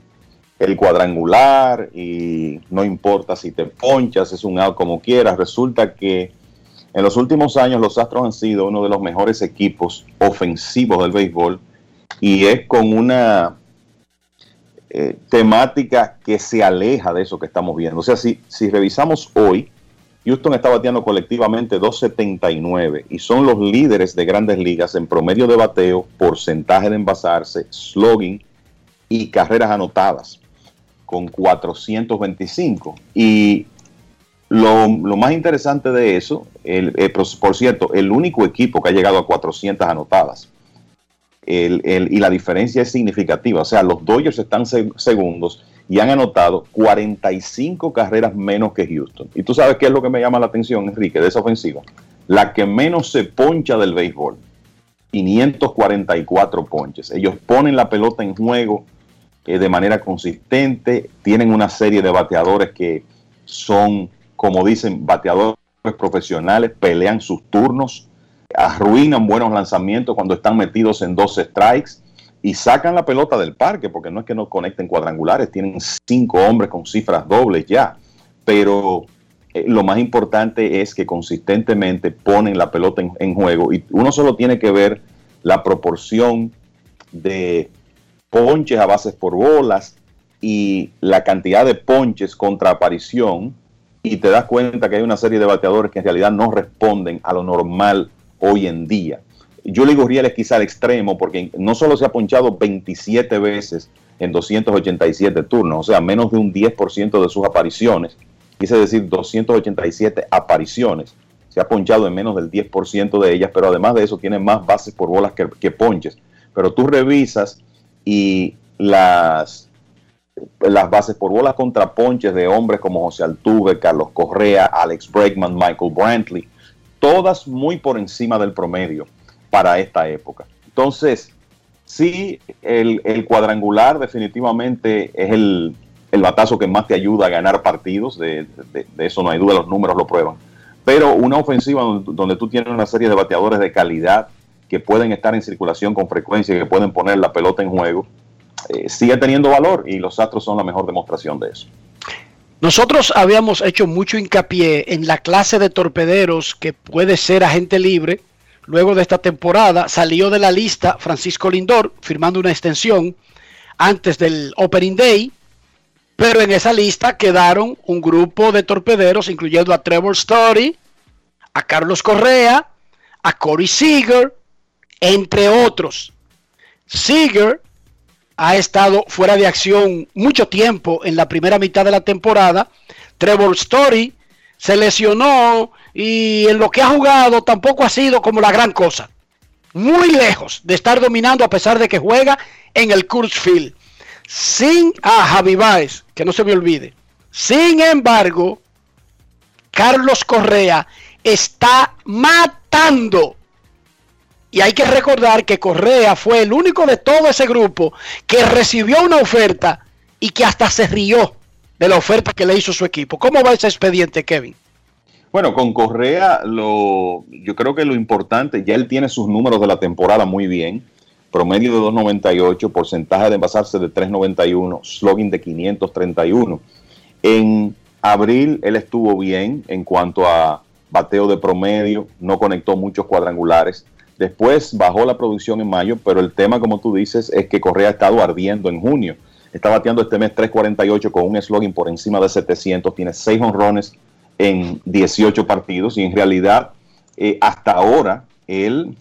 Speaker 25: el cuadrangular y no importa si te ponchas, es un out como quieras, resulta que en los últimos años los Astros han sido uno de los mejores equipos ofensivos del béisbol y es con una eh, temática que se aleja de eso que estamos viendo. O sea, si, si revisamos hoy, Houston está bateando colectivamente 279 y son los líderes de grandes ligas en promedio de bateo, porcentaje de envasarse, slugging y carreras anotadas con 425. Y lo, lo más interesante de eso, el, eh, por cierto, el único equipo que ha llegado a 400 anotadas. Y la diferencia es significativa. O sea, los Dodgers están se- segundos y han anotado 45 carreras menos que Houston. Y tú sabes qué es lo que me llama la atención, Enrique, de esa ofensiva. La que menos se poncha del béisbol. 544 ponches. Ellos ponen la pelota en juego eh, de manera consistente. Tienen una serie de bateadores que son, como dicen, bateadores profesionales, pelean sus turnos, arruinan buenos lanzamientos cuando están metidos en dos strikes y sacan la pelota del parque, porque no es que no conecten cuadrangulares, tienen cinco hombres con cifras dobles ya, pero eh, lo más importante es que consistentemente ponen la pelota en, en juego y uno solo tiene que ver la proporción de ponches a bases por bolas y la cantidad de ponches contra aparición y te das cuenta que hay una serie de bateadores que en realidad no responden a lo normal hoy en día. Julie Gurriel es quizá el extremo porque no solo se ha ponchado 27 veces en 287 turnos, o sea, menos de un 10% de sus apariciones, quise decir 287 apariciones, se ha ponchado en menos del 10% de ellas, pero además de eso tiene más bases por bolas que, que ponches. Pero tú revisas y las las bases por bolas contra ponches de hombres como José Altuve, Carlos Correa, Alex Bregman, Michael Brantley, todas muy por encima del promedio para esta época. Entonces, sí, el, el cuadrangular definitivamente es el, el, batazo que más te ayuda a ganar partidos, de, de, eso no hay duda, los números lo prueban. Pero una ofensiva donde, donde tú tienes una serie de bateadores de calidad que pueden estar en circulación con frecuencia y que pueden poner la pelota en juego, eh, sigue teniendo valor y los Astros son la mejor demostración de eso.
Speaker 2: Nosotros habíamos hecho mucho hincapié en la clase de torpederos que puede ser agente libre. Luego de esta temporada salió de la lista Francisco Lindor firmando una extensión antes del Opening Day, pero en esa lista quedaron un grupo de torpederos, incluyendo a Trevor Story, a Carlos Correa, a Corey Seager, entre otros. Seager ha estado fuera de acción mucho tiempo en la primera mitad de la temporada. Trevor Story se lesionó y en lo que ha jugado tampoco ha sido como la gran cosa. Muy lejos de estar dominando a pesar de que juega en el Coors Field. Sin a Javi Baez, que no se me olvide. Sin embargo, Carlos Correa está matando y hay que recordar que Correa fue el único de todo ese grupo que recibió una oferta y que hasta se rió de la oferta que le hizo su equipo. ¿Cómo va ese expediente, Kevin?
Speaker 25: Bueno, con Correa, lo, yo creo que lo importante, ya él tiene sus números de la temporada muy bien. Promedio de 2.98, porcentaje de envasarse de 3.91, slogan de 531. En abril él estuvo bien en cuanto a bateo de promedio, no conectó muchos cuadrangulares. Después bajó la producción en mayo, pero el tema, como tú dices, es que Correa ha estado ardiendo en junio. Está bateando este mes 3.48 con un slogan por encima de 700, tiene 6 honrones en 18 partidos y en realidad eh, hasta ahora él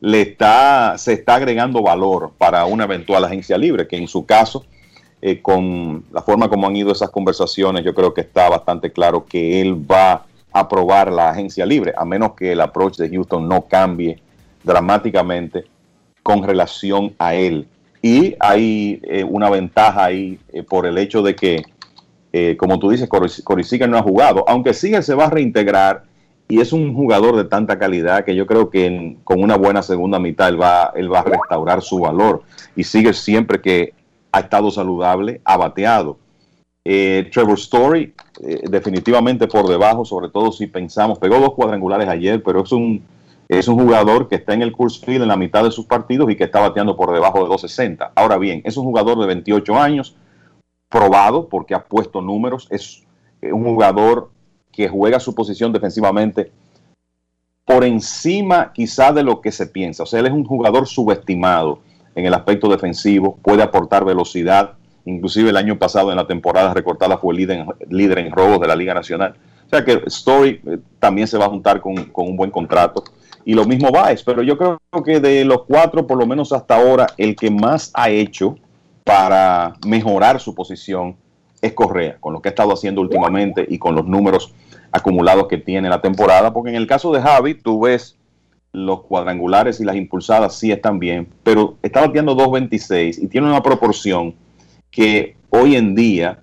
Speaker 25: le está, se está agregando valor para una eventual agencia libre, que en su caso, eh, con la forma como han ido esas conversaciones, yo creo que está bastante claro que él va a aprobar la agencia libre, a menos que el approach de Houston no cambie dramáticamente con relación a él. Y hay eh, una ventaja ahí eh, por el hecho de que, eh, como tú dices, Seager no ha jugado, aunque Seager se va a reintegrar y es un jugador de tanta calidad que yo creo que en, con una buena segunda mitad él va, él va a restaurar su valor. Y Seager siempre que ha estado saludable, ha bateado. Trevor Story, definitivamente por debajo, sobre todo si pensamos, pegó dos cuadrangulares ayer, pero es un es un jugador que está en el course field en la mitad de sus partidos y que está bateando por debajo de 260. Ahora bien, es un jugador de 28 años, probado porque ha puesto números, es un jugador que juega su posición defensivamente por encima quizá de lo que se piensa. O sea, él es un jugador subestimado en el aspecto defensivo, puede aportar velocidad, inclusive el año pasado en la temporada recortada fue líder, líder en robos de la Liga Nacional. O sea que Story eh, también se va a juntar con un buen contrato y lo mismo Baez, pero yo creo que de los cuatro, por lo menos hasta ahora, el que más ha hecho para mejorar su posición es Correa, con lo que ha estado haciendo últimamente y con los números acumulados que tiene la temporada, porque en el caso de Javi, tú ves los cuadrangulares y las impulsadas sí están bien, pero está bateando 2.26 y tiene una proporción que hoy en día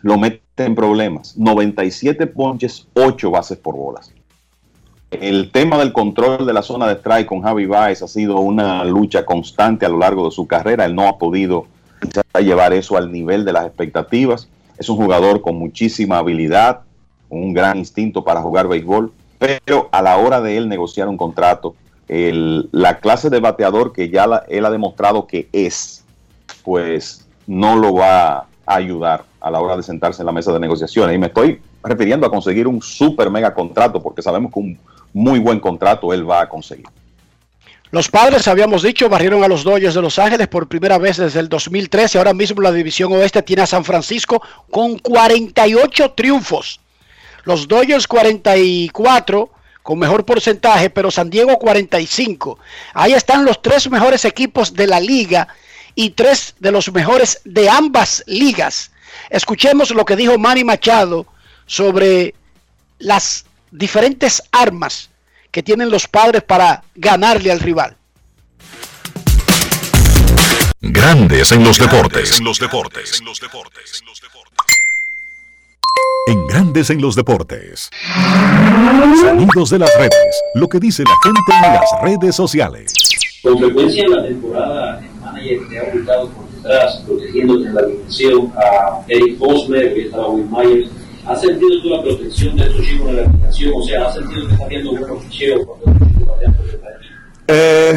Speaker 25: lo mete en problemas. 97 ponches, 8 bases por bolas el tema del control de la zona de strike con Javi Baez ha sido una lucha constante a lo largo de su carrera. Él no ha podido llevar eso al nivel de las expectativas. Es un jugador con muchísima habilidad, un gran instinto para jugar béisbol, pero a la hora de él negociar un contrato, el, la clase de bateador que ya la, él ha demostrado que es, pues no lo va a ayudar a la hora de sentarse en la mesa de negociaciones. Y me estoy refiriendo a conseguir un super mega contrato, porque sabemos que un muy buen contrato él va a conseguir.
Speaker 2: Los padres, habíamos dicho, barrieron a los Dodgers de Los Ángeles por primera vez desde el 2013. Ahora mismo la división oeste tiene a San Francisco con 48 triunfos. Los Dodgers 44 con mejor porcentaje, pero San Diego 45. Ahí están los tres mejores equipos de la liga y tres de los mejores de ambas ligas. Escuchemos lo que dijo Manny Machado sobre las diferentes armas que tienen los padres para ganarle al rival.
Speaker 4: Grandes en los deportes. En los deportes. En Grandes en los deportes. Sonidos de las redes. Lo que dice la gente en las redes sociales.
Speaker 26: Con frecuencia en la temporada, el manager te ha ubicado por detrás, protegiéndote en la alineación a Eric Bosmer, que estaba Will Myers. ¿Has sentido tú la protección de estos chicos en la alineación? O sea, ¿has sentido que está viendo buenos ficheos cuando los chicos batean por detrás?
Speaker 27: Eh,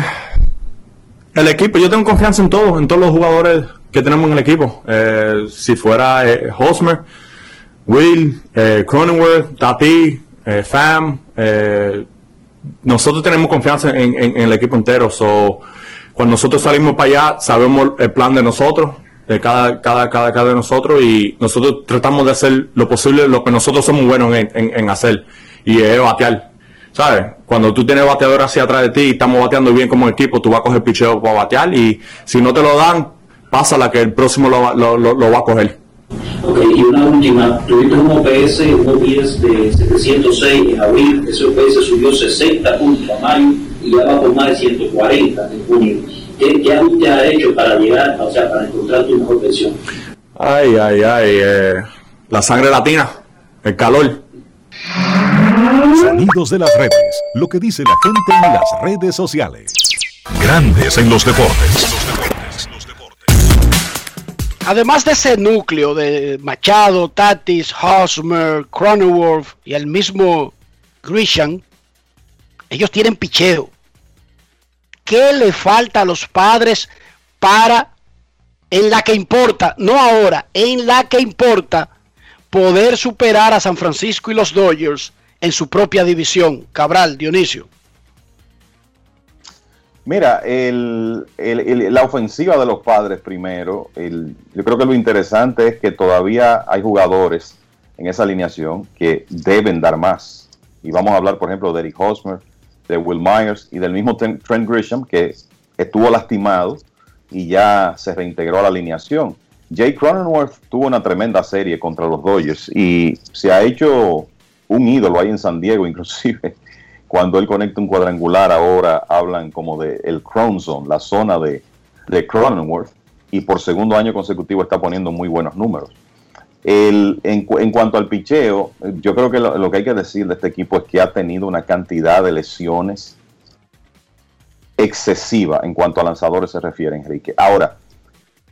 Speaker 27: el equipo, yo tengo confianza en todos, en todos los jugadores que tenemos en el equipo. Eh, si fuera eh, Hosmer, Will, Cronenworth, Tati, Fam, nosotros tenemos confianza en- en el equipo entero. So, cuando nosotros salimos para allá, sabemos el plan de nosotros, de cada, cada, cada, cada de nosotros, y nosotros tratamos de hacer lo posible, lo que nosotros somos buenos en, en- hacer, y es batear. ¿Sabes? Cuando tú tienes bateador hacia atrás de ti y estamos bateando bien como equipo, tú vas a coger picheo para batear, y si no te lo dan, pasa la que el próximo lo, lo- lo va a coger.
Speaker 26: Ok, y una última, tuviste un OPS, un OPS de 706 en abril, ese OPS subió 60 puntos a mayo y ya va por más de 140 en junio. ¿Qué, qué ajuste has hecho para llegar, o sea, para encontrar tu mejor versión?
Speaker 27: Ay, ay, ay, eh, la sangre latina, el calor.
Speaker 4: Sonidos de las redes. Lo que dice la gente en las redes sociales. Grandes en los deportes.
Speaker 2: Además de ese núcleo de Machado, Tatis, Hosmer, Cronenworth y el mismo Grisham, ellos tienen picheo. ¿Qué le falta a los padres para, en la que importa, no ahora, en la que importa, poder superar a San Francisco y los Dodgers en su propia división? Cabral, Dionisio.
Speaker 25: Mira, el- la ofensiva de los padres primero, yo creo que lo interesante es que todavía hay jugadores en esa alineación que deben dar más. Y vamos a hablar, por ejemplo, de Eric Hosmer, de Will Myers y del mismo Trent Grisham, que estuvo lastimado y ya se reintegró a la alineación. Jay Cronenworth tuvo una tremenda serie contra los Dodgers y se ha hecho un ídolo ahí en San Diego, inclusive cuando él conecta un cuadrangular ahora hablan como de el Cron Zone, la zona de, de Cronenworth, y por segundo año consecutivo está poniendo muy buenos números. El- en, en cuanto al picheo, eh, yo creo que lo, que hay que decir de este equipo es que ha tenido una cantidad de lesiones excesiva en cuanto a lanzadores se refiere, Enrique. Ahora,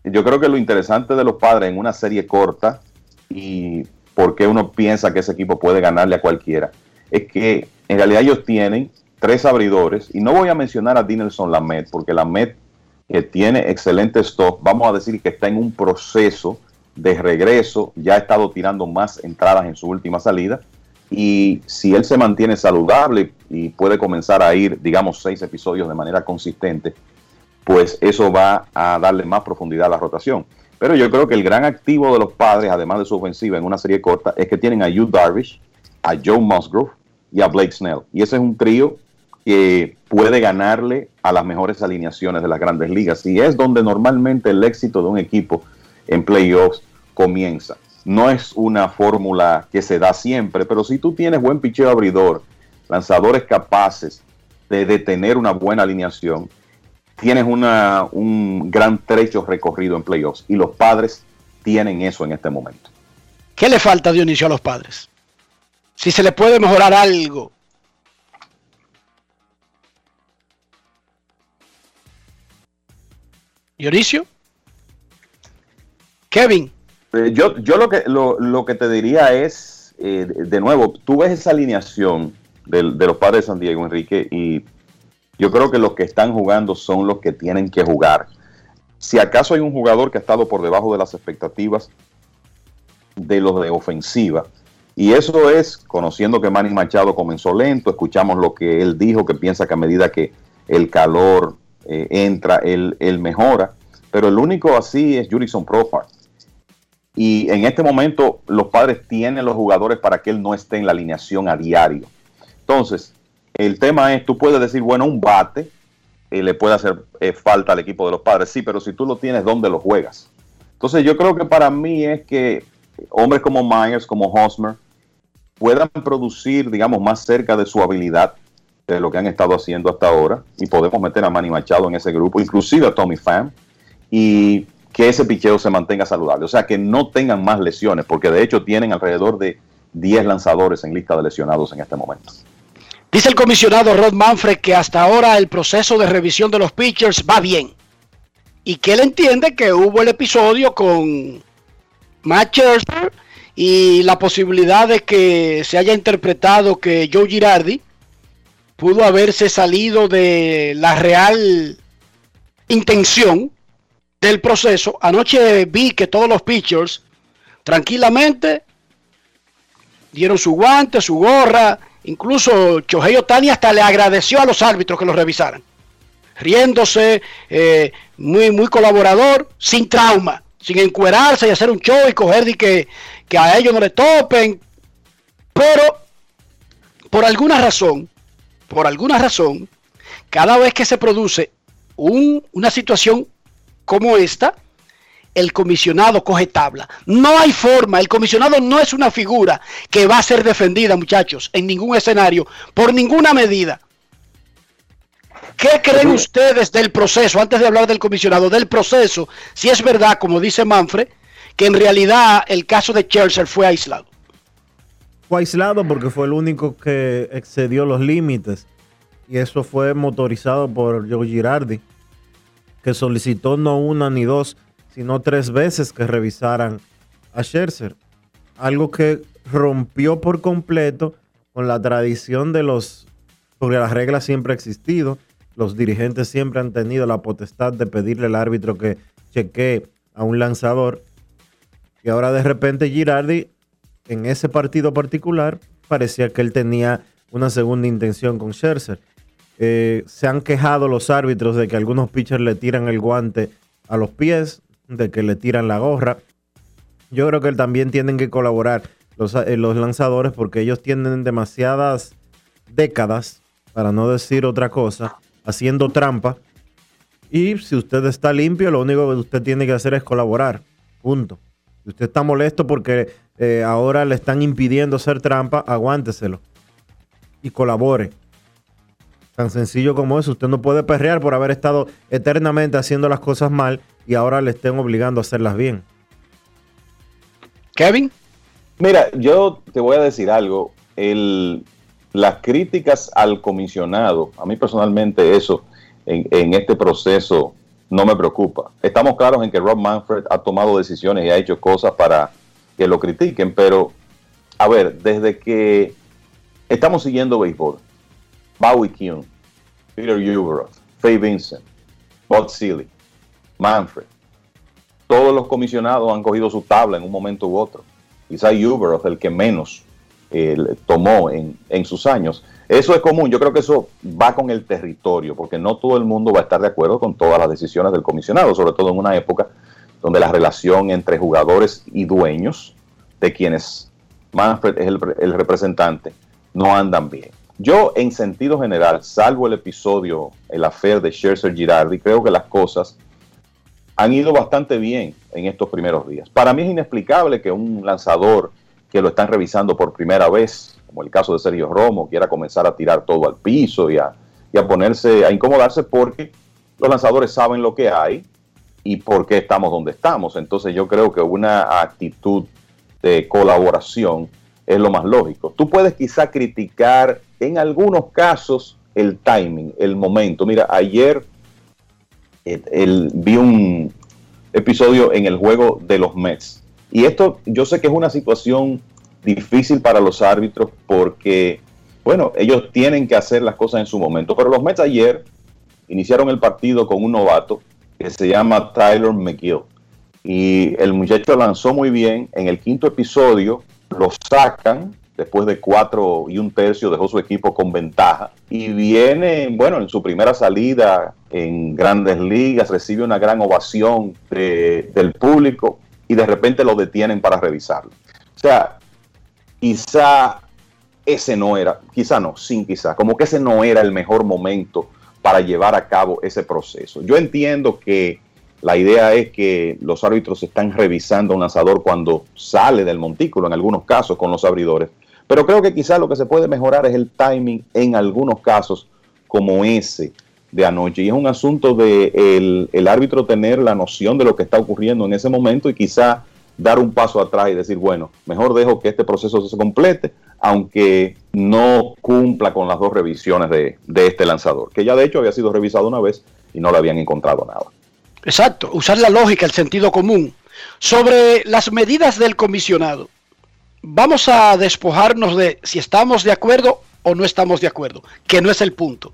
Speaker 25: yo creo que lo interesante de los padres en una serie corta y por qué uno piensa que ese equipo puede ganarle a cualquiera, es que en realidad ellos tienen tres abridores y no voy a mencionar a Dinelson Lamet porque Lamet que tiene excelente stock, vamos a decir que está en un proceso de regreso, ya ha estado tirando más entradas en su última salida y si él se mantiene saludable y puede comenzar a ir, digamos, seis episodios de manera consistente, pues eso va a darle más profundidad a la rotación. Pero yo creo que el gran activo de los padres, además de su ofensiva en una serie corta, es que tienen a Yu Darvish, a Joe Musgrove y a Blake Snell. Y ese es un trío que puede ganarle a las mejores alineaciones de las grandes ligas. Y es donde normalmente el éxito de un equipo en playoffs comienza. No es una fórmula que se da siempre, pero si tú tienes buen picheo abridor, lanzadores capaces de detener una buena alineación, tienes una, un gran trecho recorrido en playoffs. Y los padres tienen eso en este momento.
Speaker 2: ¿Qué le falta Dionisio a los padres? Si se le puede mejorar algo. Dionisio. Kevin.
Speaker 25: Eh, yo, yo lo que lo, lo que te diría es, eh, de de nuevo, tú ves esa alineación del- de, los padres de San Diego, Enrique, y yo creo que los que están jugando son los que tienen que jugar. Si acaso hay un jugador que ha estado por debajo de las expectativas de los de ofensiva, y eso es conociendo que Manny Machado comenzó lento, escuchamos lo que él dijo, que piensa que a medida que el calor eh, entra, él, mejora, pero el único así es Jurickson Profar. Y en este momento los padres tienen los jugadores para que él no esté en la alineación a diario. Entonces, el tema es, tú puedes decir, bueno, un bate eh, le puede hacer eh, falta al equipo de los padres, sí, pero si tú lo tienes, ¿dónde lo juegas? Entonces yo creo que para mí es que hombres como Myers, como Hosmer, puedan producir, digamos, más cerca de su habilidad de lo que han estado haciendo hasta ahora y podemos meter a Manny Machado en ese grupo, inclusive a Tommy Pham y que ese picheo se mantenga saludable. O sea, que no tengan más lesiones, porque de hecho tienen alrededor de 10 lanzadores en lista de lesionados en este momento.
Speaker 2: Dice el comisionado Rod Manfred que hasta ahora el proceso de revisión de los pitchers va bien. Y que él entiende que hubo el episodio con Matt y la posibilidad de que se haya interpretado que Joe Girardi pudo haberse salido de la real intención del proceso. Anoche vi que todos los pitchers tranquilamente dieron su guante, su gorra, incluso Chohei Otani hasta le agradeció a los árbitros que lo revisaran, riéndose, eh, muy, muy colaborador, sin trauma, sin encuerarse y hacer un show y coger de que, que a ellos no le topen, pero por alguna razón, por alguna razón, cada vez que se produce un, una situación como esta, el comisionado coge tabla. No hay forma, el comisionado no es una figura que va a ser defendida, muchachos, en ningún escenario, por ninguna medida. ¿Qué creen ustedes del proceso, antes de hablar del comisionado, del proceso, si es verdad, como dice Manfred, que en realidad el caso de Chelsea fue aislado?
Speaker 1: Fue aislado porque fue el único que excedió los límites y eso fue motorizado por Joe Girardi, que solicitó no una ni dos, sino tres veces que revisaran a Scherzer. Algo que rompió por completo con la tradición de los, porque las reglas siempre ha existido, los dirigentes siempre han tenido la potestad de pedirle al árbitro que chequee a un lanzador. Y ahora de repente Girardi, en ese partido particular, parecía que él tenía una segunda intención con Scherzer. Eh, se han quejado los árbitros de que algunos pitchers le tiran el guante a los pies, de que le tiran la gorra. Yo creo que también tienen que colaborar los, eh, los lanzadores porque ellos tienen demasiadas décadas, para no decir otra cosa, haciendo trampa. Y si usted está limpio, lo único que usted tiene que hacer es colaborar. Punto. Si usted está molesto porque eh, ahora le están impidiendo hacer trampa, aguánteselo. Y colabore. Tan sencillo como eso. Usted no puede perrear por haber estado eternamente haciendo las cosas mal y ahora le estén obligando a hacerlas bien.
Speaker 2: Kevin.
Speaker 25: Mira, yo te voy a decir algo. El, las críticas al comisionado, a mí personalmente eso en, en, este proceso no me preocupa. Estamos claros en que Rob Manfred ha tomado decisiones y ha hecho cosas para que lo critiquen, pero a ver, desde que estamos siguiendo béisbol, Bowie Kuhn, Peter Uberoth, Faye Vincent, Bob Seeley, Manfred, todos los comisionados han cogido su tabla en un momento u otro. Quizá Uberoth el que menos tomó en, en, sus años. Eso es común, yo creo que eso va con el territorio, porque no todo el mundo va a estar de acuerdo con todas las decisiones del comisionado, sobre todo en una época donde la relación entre jugadores y dueños, de quienes Manfred es el representante, no andan bien. Yo, en sentido general, salvo el episodio, el affair de Scherzer Girardi, creo que las cosas han ido bastante bien en estos primeros días. Para mí es inexplicable que un lanzador que lo están revisando por primera vez, como el caso de Sergio Romo, quiera comenzar a tirar todo al piso y a, y a ponerse, a incomodarse porque los lanzadores saben lo que hay y por qué estamos donde estamos. Entonces yo creo que una actitud de colaboración es lo más lógico. Tú puedes quizá criticar en algunos casos el timing, el momento. Mira, ayer el, vi un episodio en el juego de los Mets y esto yo sé que es una situación difícil para los árbitros porque, bueno, ellos tienen que hacer las cosas en su momento. Pero los Mets ayer iniciaron el partido con un novato que se llama Tyler McGill. Y el muchacho lanzó muy bien. En el quinto episodio lo sacan después de cuatro y un tercio dejó su equipo con ventaja y viene, bueno, en su primera salida en grandes ligas, recibe una gran ovación de, del público y de repente lo detienen para revisarlo. O sea, quizá ese no era, quizá no, sin quizá, como que ese no era el mejor momento para llevar a cabo ese proceso. Yo entiendo que la idea es que los árbitros están revisando a un lanzador cuando sale del montículo, en algunos casos con los abridores, pero creo que quizá lo que se puede mejorar es el timing en algunos casos como ese, de anoche. Y es un asunto de el árbitro tener la noción de lo que está ocurriendo en ese momento y quizá dar un paso atrás y decir, bueno, mejor dejo que este proceso se complete, aunque no cumpla con las dos revisiones de, de este lanzador, que ya de hecho había sido revisado una vez y no le habían encontrado nada.
Speaker 2: Exacto, usar la lógica, el sentido común. Sobre las medidas del comisionado, vamos a despojarnos de si estamos de acuerdo o no estamos de acuerdo, que no es el punto.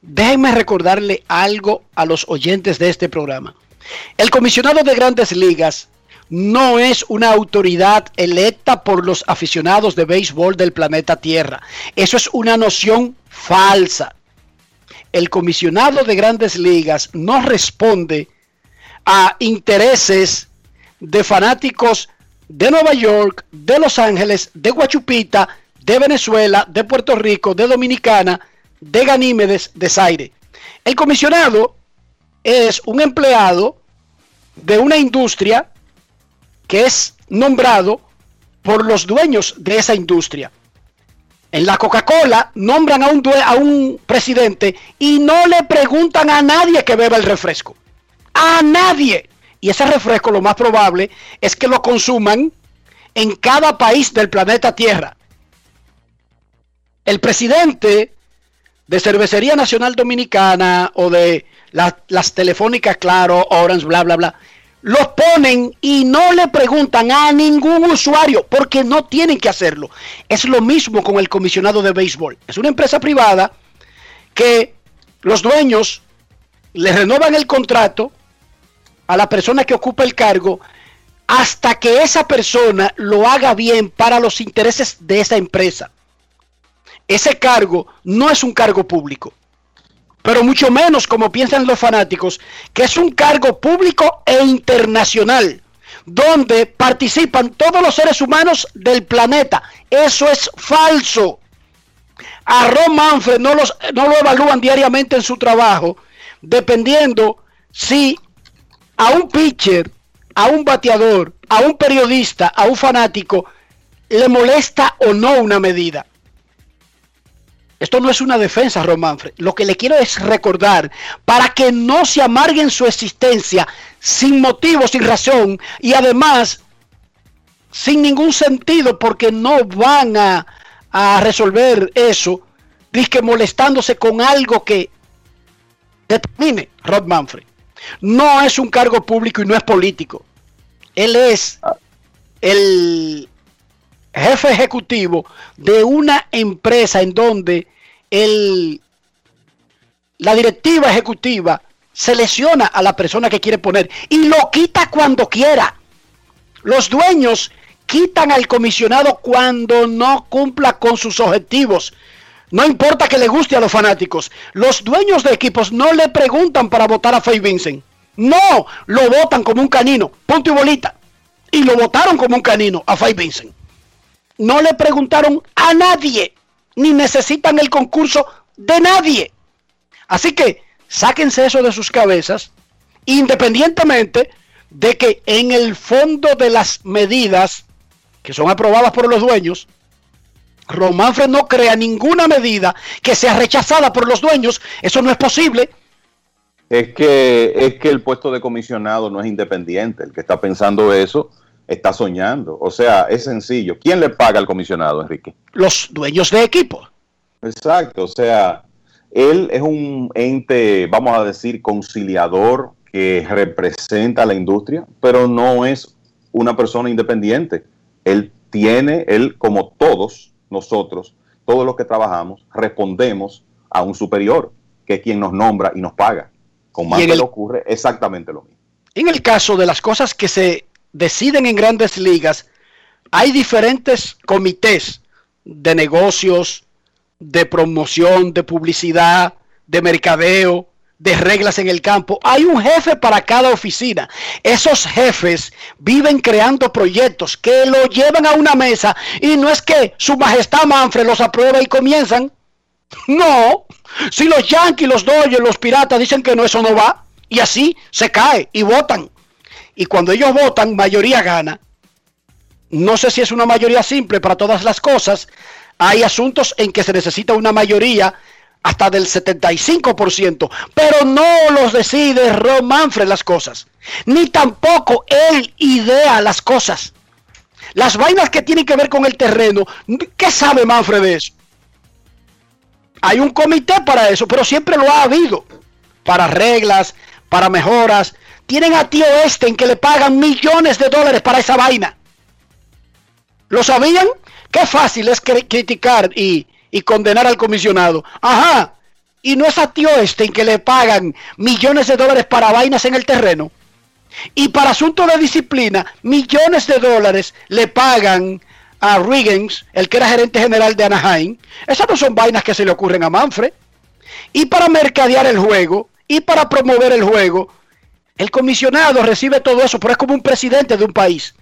Speaker 2: Déjenme recordarle algo a los oyentes de este programa. El comisionado de grandes ligas no es una autoridad electa por los aficionados de béisbol del planeta Tierra. Eso es una noción falsa. El comisionado de grandes ligas no responde a intereses de fanáticos de Nueva York, de Los Ángeles, de Guachupita, de Venezuela, de Puerto Rico, de Dominicana, de Ganímedes, de Zaire. El comisionado es un empleado de una industria que es nombrado por los dueños de esa industria. En la Coca-Cola nombran a un, a un presidente y no le preguntan a nadie que beba el refresco. A nadie. Y ese refresco lo más probable es que lo consuman en cada país del planeta Tierra. El presidente de Cervecería Nacional Dominicana o de las telefónicas Claro, Orange, bla, bla, bla, los ponen y no le preguntan a ningún usuario porque no tienen que hacerlo. Es lo mismo con el comisionado de béisbol. Es una empresa privada que los dueños le renovan el contrato a la persona que ocupa el cargo hasta que esa persona lo haga bien para los intereses de esa empresa. Ese cargo no es un cargo público pero mucho menos como piensan los fanáticos, que es un cargo público e internacional, donde participan todos los seres humanos del planeta. Eso es falso. A Ron Manfred no, los, no lo evalúan diariamente en su trabajo, dependiendo si a un pitcher, a un bateador, a un periodista, a un fanático, le molesta o no una medida. Esto no es una defensa, Romanfre. Lo que le quiero es recordar para que no se amarguen su existencia sin motivo, sin razón y además sin ningún sentido porque no van a, resolver eso, que molestándose con algo que determine Rod Manfred. No es un cargo público y no es político. Él es el jefe ejecutivo de una empresa en donde el, la directiva ejecutiva selecciona a la persona que quiere poner y lo quita cuando quiera. Los dueños quitan al comisionado cuando no cumpla con sus objetivos. No importa que le guste a los fanáticos. Los dueños de equipos no le preguntan para votar a Faye Vincent. No, lo votan como un canino. Punto y bolita. Y lo votaron como un canino a Faye Vincent. No le preguntaron a nadie ni necesitan el concurso de nadie. Así que sáquense eso de sus cabezas, independientemente de que en el fondo de las medidas que son aprobadas por los dueños, Romanfred no crea ninguna medida que sea rechazada por los dueños. Eso no es posible.
Speaker 25: Es que, es que el puesto de comisionado no es independiente. El que está pensando eso está soñando. O sea, es sencillo. ¿Quién le paga al comisionado, Enrique?
Speaker 2: Los dueños de equipo.
Speaker 25: Exacto, o sea, él es un ente, vamos a decir, conciliador que representa a la industria, pero no es una persona independiente. Él tiene, él como todos nosotros, todos los que trabajamos, respondemos a un superior, que es quien nos nombra y nos paga. Con más le ocurre exactamente lo mismo.
Speaker 2: En el caso de las cosas que se deciden en grandes ligas, hay diferentes comités de negocios, de promoción, de publicidad, de mercadeo, de reglas en el campo. Hay un jefe para cada oficina. Esos jefes viven creando proyectos que lo llevan a una mesa y no es que su majestad Manfred los aprueba y comienzan. No, si los Yankees, los Dodgers, los Piratas dicen que no, eso no va. Y así se cae y votan y cuando ellos votan, mayoría gana. No sé si es una mayoría simple para todas las cosas. Hay asuntos en que se necesita una mayoría hasta del 75%, pero no los decide Ron Manfred las cosas, ni tampoco él idea las cosas. Las vainas que tienen que ver con el terreno, ¿qué sabe Manfred de eso? Hay un comité para eso, pero siempre lo ha habido, para reglas, para mejoras. Tienen a tío este en que le pagan millones de dólares para esa vaina. ¿Lo sabían? Qué fácil es criticar y, y condenar al comisionado. Ajá. Y no es a tío este en que le pagan millones de dólares para vainas en el terreno. Y para asuntos de disciplina, millones de dólares le pagan a Riggins, el que era gerente general de Anaheim. Esas no son vainas que se le ocurren a Manfred. Y para mercadear el juego y para promover el juego, el comisionado recibe todo eso, pero es como un presidente de un país.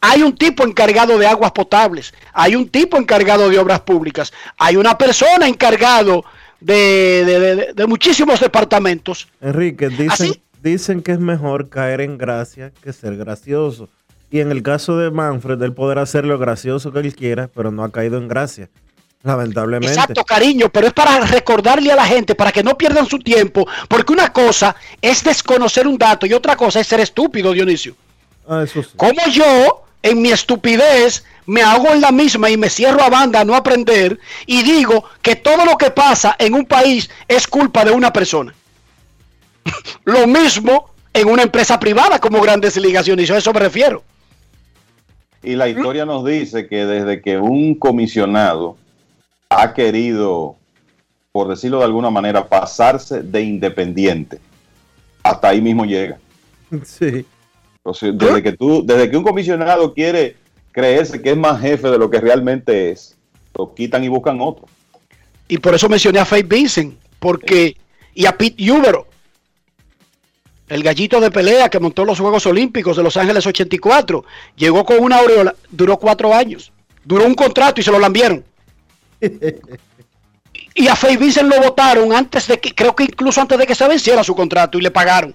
Speaker 2: Hay un tipo encargado de aguas potables, hay un tipo encargado de obras públicas, hay una persona encargado de, muchísimos departamentos.
Speaker 1: Enrique, dicen, dicen que es mejor caer en gracia que ser gracioso. Y en el caso de Manfred, él podrá hacer lo gracioso que él quiera, pero no ha caído en gracia. Lamentablemente.
Speaker 2: Exacto, cariño, pero es para recordarle a la gente, para que no pierdan su tiempo, porque una cosa es desconocer un dato y otra cosa es ser estúpido, Dionisio.
Speaker 1: Ah, eso sí.
Speaker 2: Como yo, en mi estupidez, me hago en la misma y me cierro a banda a no aprender y digo que todo lo que pasa en un país es culpa de una persona. lo mismo en una empresa privada como Grandes Ligaciones, a eso me refiero.
Speaker 25: Y la historia nos dice que desde que un comisionado ha querido, por decirlo de alguna manera, pasarse de independiente, hasta ahí mismo llega.
Speaker 1: Sí.
Speaker 25: Desde que tú, desde que un comisionado quiere creerse que es más jefe de lo que realmente es, lo quitan y buscan otro.
Speaker 2: Y por eso mencioné a Faith Vincent, porque y a Pete Ubero, el gallito de pelea que montó los Juegos Olímpicos de Los Ángeles 84, llegó con una aureola, duró cuatro años, duró un contrato y se lo lambieron. y a Faye Vincent lo votaron antes de que, creo que incluso antes de que se venciera su contrato y le pagaron.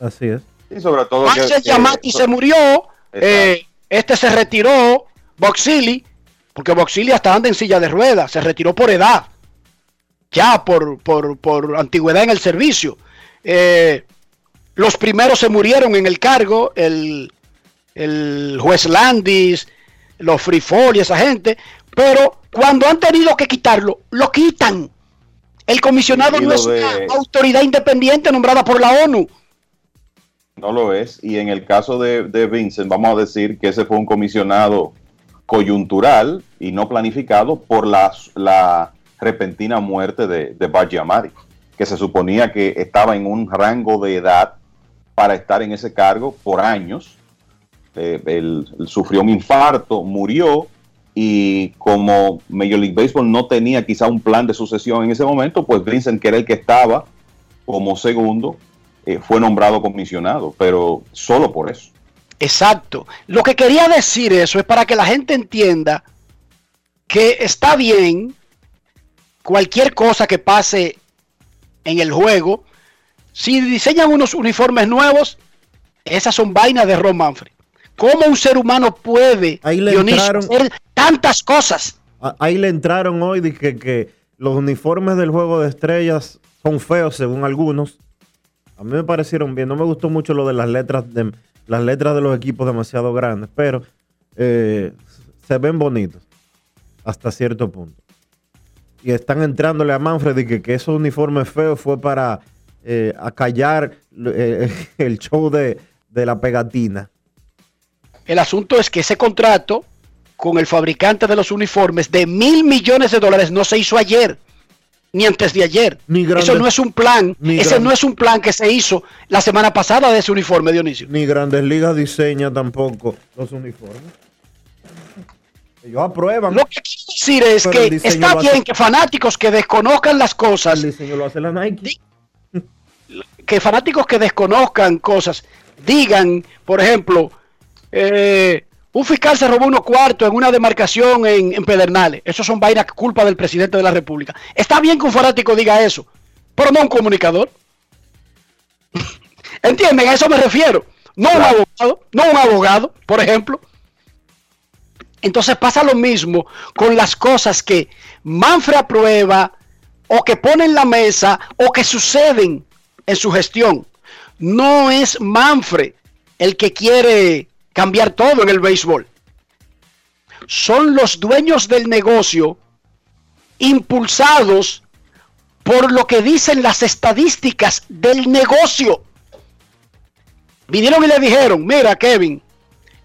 Speaker 1: Así es.
Speaker 25: Y sobre todo.
Speaker 2: Yamati se murió, eh, este se retiró, Boxili, porque Boxili hasta anda en silla de ruedas, se retiró por edad, ya por, por, por antigüedad en el servicio. Eh, los primeros se murieron en el cargo, el, juez Landis, los Free y esa gente, pero cuando han tenido que quitarlo, lo quitan. El comisionado no es una autoridad independiente nombrada por la ONU.
Speaker 25: No lo es. Y en el caso de, Vincent, vamos a decir que ese fue un comisionado coyuntural y no planificado por la, la repentina muerte de, de Amari, que se suponía que estaba en un rango de edad para estar en ese cargo por años. Eh, él, sufrió un infarto, murió y como Major League Baseball no tenía quizá un plan de sucesión en ese momento, pues Vincent, que era el que estaba como segundo, eh, fue nombrado comisionado, pero solo por eso.
Speaker 2: Exacto. Lo que quería decir eso es para que la gente entienda que está bien cualquier cosa que pase en el juego, si diseñan unos uniformes nuevos, esas son vainas de Ron Manfred. ¿Cómo un ser humano puede
Speaker 1: ahí le entraron,
Speaker 2: hacer tantas cosas?
Speaker 1: Ahí le entraron hoy dije que los uniformes del juego de estrellas son feos según algunos. A mí me parecieron bien. No me gustó mucho lo de las letras de las letras de los equipos demasiado grandes, pero eh, se ven bonitos hasta cierto punto. Y están entrándole a Manfred que, que esos uniformes feos fue para eh, a callar eh, el show de, la pegatina.
Speaker 2: El asunto es que ese contrato con el fabricante de los uniformes de mil millones de dólares no se hizo ayer, ni antes de ayer. Eso no es un plan, ese no es un plan que se hizo la semana pasada de ese uniforme, Dionisio.
Speaker 1: Ni Grandes Ligas diseña tampoco los uniformes. Ellos aprueban.
Speaker 2: Lo que quiero decir es que está bien que fanáticos que desconozcan las cosas.
Speaker 1: El diseño lo hace la Nike
Speaker 2: que fanáticos que desconozcan cosas digan, por ejemplo, eh, un fiscal se robó unos cuartos en una demarcación en, Pedernales. Eso son vainas culpa del presidente de la República. Está bien que un fanático diga eso, pero no un comunicador. ¿Entienden? A eso me refiero. No un abogado, no un abogado, por ejemplo. Entonces pasa lo mismo con las cosas que Manfred aprueba, o que pone en la mesa o que suceden en su gestión. No es Manfred el que quiere cambiar todo en el béisbol. Son los dueños del negocio impulsados por lo que dicen las estadísticas del negocio. Vinieron y le dijeron, mira Kevin,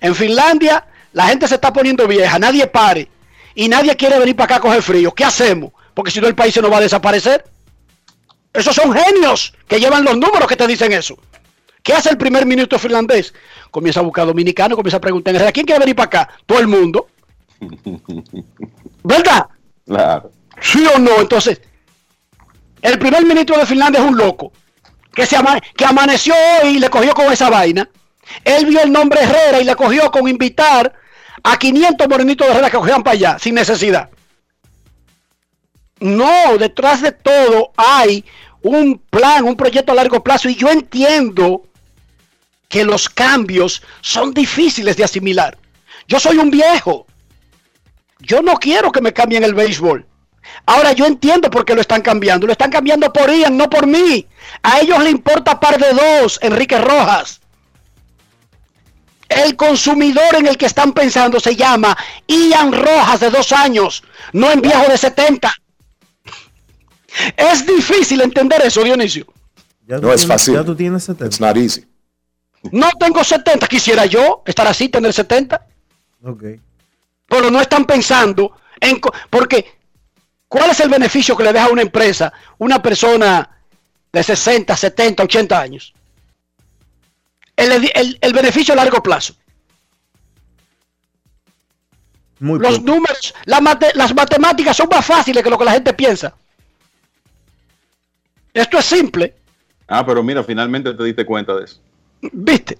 Speaker 2: en Finlandia la gente se está poniendo vieja, nadie pare y nadie quiere venir para acá a coger frío. ¿Qué hacemos? Porque si no el país se nos va a desaparecer. Esos son genios que llevan los números que te dicen eso. ¿Qué hace el primer ministro finlandés? Comienza a buscar dominicano, comienza a preguntar, ¿a quién quiere venir para acá? Todo el mundo. ¿Verdad?
Speaker 25: Claro.
Speaker 2: ¿Sí o no? Entonces, el primer ministro de Finlandia es un loco. Que, se que amaneció hoy y le cogió con esa vaina. Él vio el nombre Herrera y le cogió con invitar a 500 morenitos de Herrera que cogían para allá, sin necesidad. No, detrás de todo hay un plan, un proyecto a largo plazo y yo entiendo que los cambios son difíciles de asimilar. Yo soy un viejo. Yo no quiero que me cambien el béisbol. Ahora yo entiendo por qué lo están cambiando. Lo están cambiando por Ian, no por mí. A ellos le importa par de dos, Enrique Rojas. El consumidor en el que están pensando se llama Ian Rojas de dos años, no en viejo de 70. Es difícil entender eso, Dionisio.
Speaker 9: No es fácil.
Speaker 1: Ya tú tienes 70.
Speaker 9: It's not easy.
Speaker 2: No tengo 70. Quisiera yo estar así, tener 70.
Speaker 1: Ok.
Speaker 2: Pero no están pensando en... Porque, ¿cuál es el beneficio que le deja a una empresa una persona de 60, 70, 80 años? El, el, beneficio a largo plazo.
Speaker 1: Muy
Speaker 2: Los números, las matemáticas son más fáciles que lo que la gente piensa. Esto es simple.
Speaker 25: Ah, pero mira, finalmente te diste cuenta de eso.
Speaker 2: ¿Viste?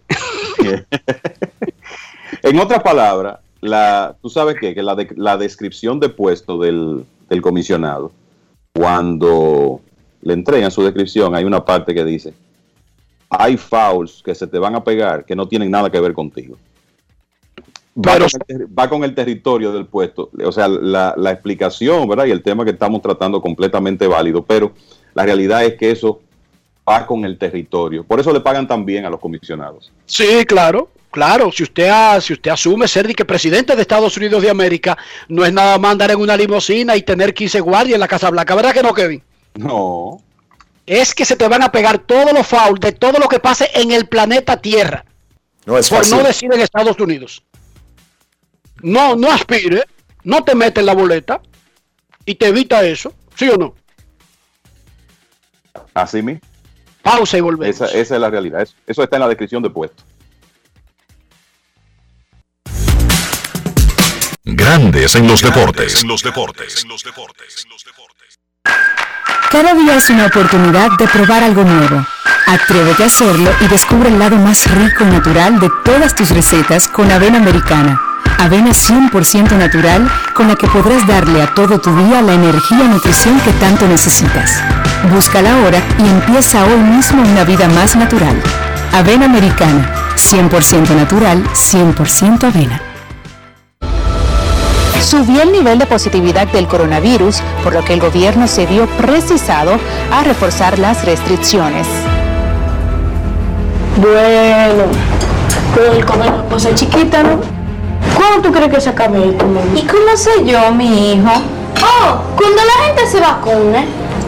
Speaker 25: en otras palabras, la, tú sabes qué? que la, la descripción de puesto del, del comisionado, cuando le entregan su descripción, hay una parte que dice, hay fouls que se te van a pegar que no tienen nada que ver contigo. Va, con, el, va con el territorio del puesto. O sea, la, la, explicación, ¿verdad? Y el tema que estamos tratando completamente válido, pero la realidad es que eso va con el territorio. Por eso le pagan también a los comisionados.
Speaker 2: Sí, claro. Claro, si usted, si usted asume ser que presidente de Estados Unidos de América, no es nada más andar en una limusina y tener 15 guardias en la Casa Blanca, ¿verdad que no, Kevin?
Speaker 25: No.
Speaker 2: Es que se te van a pegar todos los fouls de todo lo que pase en el planeta Tierra.
Speaker 9: No es
Speaker 2: por
Speaker 9: fácil.
Speaker 2: no decir en Estados Unidos. No, no aspire, no te metes en la boleta y te evita eso, ¿sí o no?
Speaker 25: Así mismo.
Speaker 2: Pausa y volvemos.
Speaker 25: Esa, esa es la realidad. Eso, eso, está en la descripción de puesto.
Speaker 4: Grandes en los deportes. En los deportes. En los deportes.
Speaker 20: Cada día es una oportunidad de probar algo nuevo. Atrévete a hacerlo y descubre el lado más rico y natural de todas tus recetas con avena americana. Avena 100% natural con la que podrás darle a todo tu día la energía y nutrición que tanto necesitas. Búscala ahora y empieza hoy mismo una vida más natural. Avena americana, 100% natural, 100% avena.
Speaker 28: Subió el nivel de positividad del coronavirus, por lo que el gobierno se vio precisado a reforzar las restricciones.
Speaker 22: Bueno, el comer cosa chiquita, ¿no? ¿Cuándo tú crees que se acabe esto, ¿Y cómo sé yo, mi hijo? Oh, cuando la gente se vacune.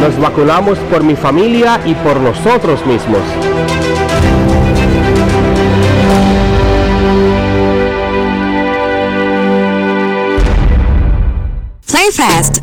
Speaker 23: Nos vacunamos por mi familia y por nosotros mismos.
Speaker 29: Play Fast,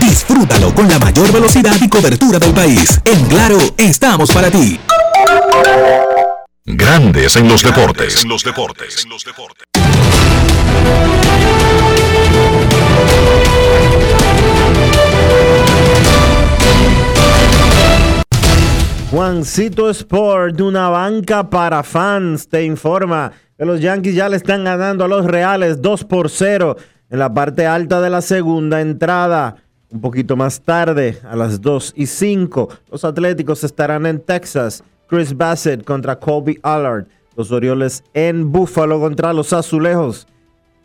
Speaker 30: Disfrútalo con la mayor velocidad y cobertura del país. En Claro, estamos para ti.
Speaker 4: Grandes en los deportes. En los deportes.
Speaker 1: Juancito Sport, una banca para fans, te informa que los Yankees ya le están ganando a los Reales 2 por 0 en la parte alta de la segunda entrada. Un poquito más tarde, a las 2 y 5, los Atléticos estarán en Texas. Chris Bassett contra Colby Allard. Los Orioles en Buffalo contra los Azulejos.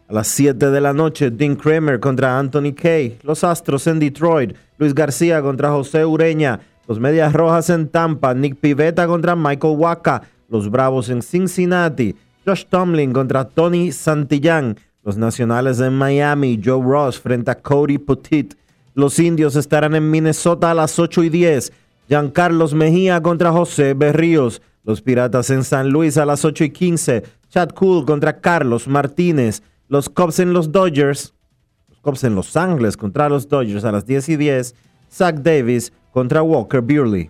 Speaker 1: A las 7 de la noche, Dean Kramer contra Anthony Kay. Los Astros en Detroit. Luis García contra José Ureña. Los Medias Rojas en Tampa. Nick Pivetta contra Michael Waka. Los Bravos en Cincinnati. Josh Tomlin contra Tony Santillán. Los Nacionales en Miami. Joe Ross frente a Cody Petit. Los Indios estarán en Minnesota a las 8 y 10. Giancarlos Mejía contra José Berríos. Los Piratas en San Luis a las 8 y 15. Chad Cool contra Carlos Martínez. Los Cubs en los Dodgers. Los Cubs en Los Ángeles contra los Dodgers a las 10 y 10. Zach Davis contra Walker Buehler.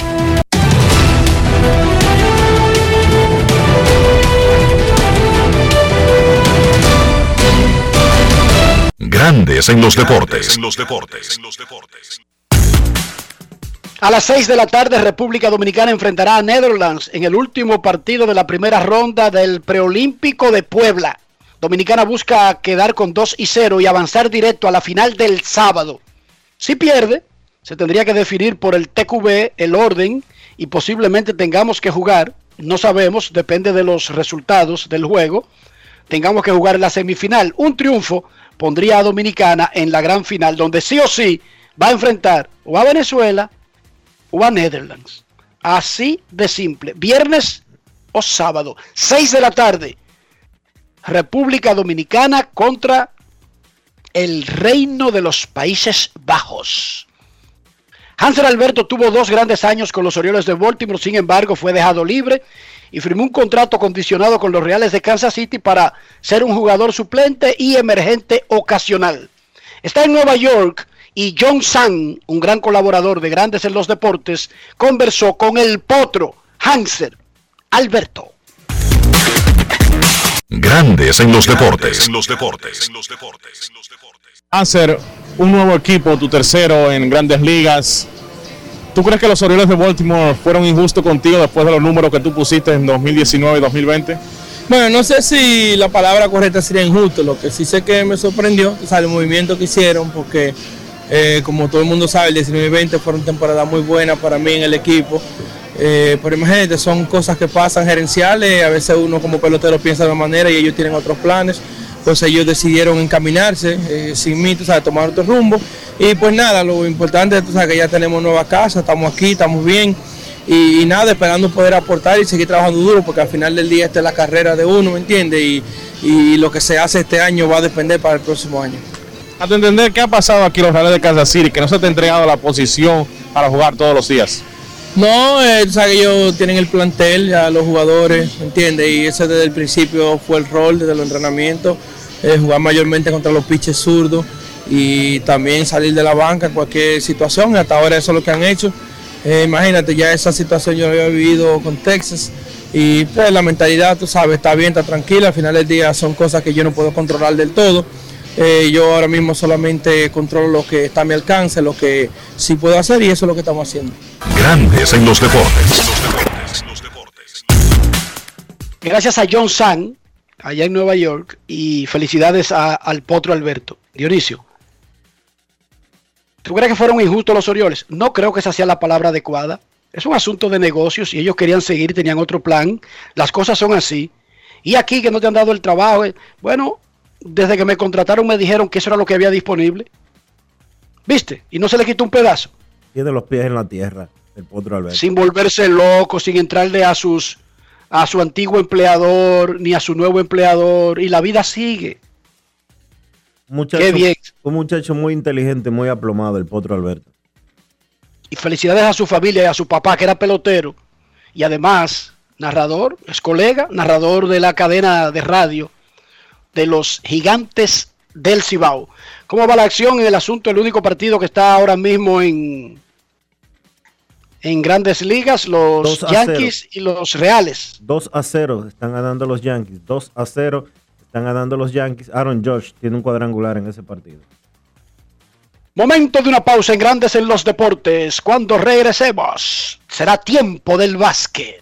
Speaker 4: Grandes en los deportes. En los deportes.
Speaker 2: A las 6 de la tarde, República Dominicana enfrentará a Netherlands en el último partido de la primera ronda del preolímpico de Puebla. Dominicana busca quedar con 2 y 0 y avanzar directo a la final del sábado. Si pierde, se tendría que definir por el TQB el orden y posiblemente tengamos que jugar, no sabemos, depende de los resultados del juego, tengamos que jugar en la semifinal. Un triunfo pondría a Dominicana en la gran final, donde sí o sí va a enfrentar o a Venezuela o a Netherlands. Así de simple. Viernes o sábado, 6 de la tarde. República Dominicana contra el Reino de los Países Bajos. Hansel Alberto tuvo dos grandes años con los Orioles de Baltimore, sin embargo fue dejado libre y firmó un contrato condicionado con los Reales de Kansas City para ser un jugador suplente y emergente ocasional. Está en Nueva York y John Sang, un gran colaborador de Grandes en los Deportes, conversó con el potro Hansel Alberto.
Speaker 4: Grandes en los deportes. En los
Speaker 31: deportes. Hacer un nuevo equipo, tu tercero en grandes ligas. ¿Tú crees que los Orioles de Baltimore fueron injustos contigo después de los números que tú pusiste en 2019 y 2020?
Speaker 32: Bueno, no sé si la palabra correcta sería injusto, lo que sí sé que me sorprendió, o sea, el movimiento que hicieron, porque eh, como todo el mundo sabe, el 19 y 20 fueron temporadas muy buenas para mí en el equipo. Eh, pero imagínate, son cosas que pasan gerenciales, a veces uno como pelotero piensa de una manera y ellos tienen otros planes. Entonces ellos decidieron encaminarse eh, sin mí, tú sabes, tomar otro rumbo. Y pues nada, lo importante es que ya tenemos nueva casa, estamos aquí, estamos bien. Y, nada, esperando poder aportar y seguir trabajando duro, porque al final del día esta es la carrera de uno, ¿me entiendes? Y, lo que se hace este año va a depender para el próximo año.
Speaker 31: A tu entender, ¿qué ha pasado aquí los Reales de Kansas City? Que no se te ha entregado la posición para jugar todos los días.
Speaker 32: No, eh, que ellos tienen el plantel, ya los jugadores, ¿entiendes? Y ese desde el principio fue el rol desde el entrenamiento, eh, jugar mayormente contra los pitches zurdos y también salir de la banca en cualquier situación. Hasta ahora eso es lo que han hecho. Eh, imagínate, ya esa situación yo había vivido con Texas y pues, la mentalidad, tú sabes, está bien, está tranquila. Al final del día son cosas que yo no puedo controlar del todo. Eh, yo ahora mismo solamente controlo lo que está a mi alcance, lo que sí puedo hacer y eso es lo que estamos haciendo.
Speaker 4: Grandes en los deportes.
Speaker 2: Gracias a John San, allá en Nueva York, y felicidades a- al Potro Alberto. Dionisio, ¿tú crees que fueron injustos los Orioles? No creo que esa sea la palabra adecuada. Es un asunto de negocios y ellos querían seguir, tenían otro plan. Las cosas son así. Y aquí que no te han dado el trabajo, eh, bueno, desde que me contrataron me dijeron que eso era lo que había disponible. ¿Viste? Y no se le quitó un pedazo.
Speaker 1: Tiene los pies en la tierra, el potro Alberto.
Speaker 2: sin volverse loco, sin entrarle a sus a su antiguo empleador ni a su nuevo empleador y la vida sigue.
Speaker 1: Muchacho-
Speaker 2: Qué bien.
Speaker 1: Un muchacho muy inteligente, muy aplomado, el potro Alberto.
Speaker 2: Y felicidades a su familia y a su papá que era pelotero y además narrador, es colega, narrador de la cadena de radio de los gigantes del Cibao. ¿Cómo va la acción en el asunto? El único partido que está ahora mismo en en grandes ligas, los Yankees y los Reales.
Speaker 1: 2 a 0 están ganando los Yankees. 2 a 0 están ganando los Yankees. Aaron Josh tiene un cuadrangular en ese partido.
Speaker 2: Momento de una pausa en Grandes en los Deportes. Cuando regresemos, será tiempo del básquet.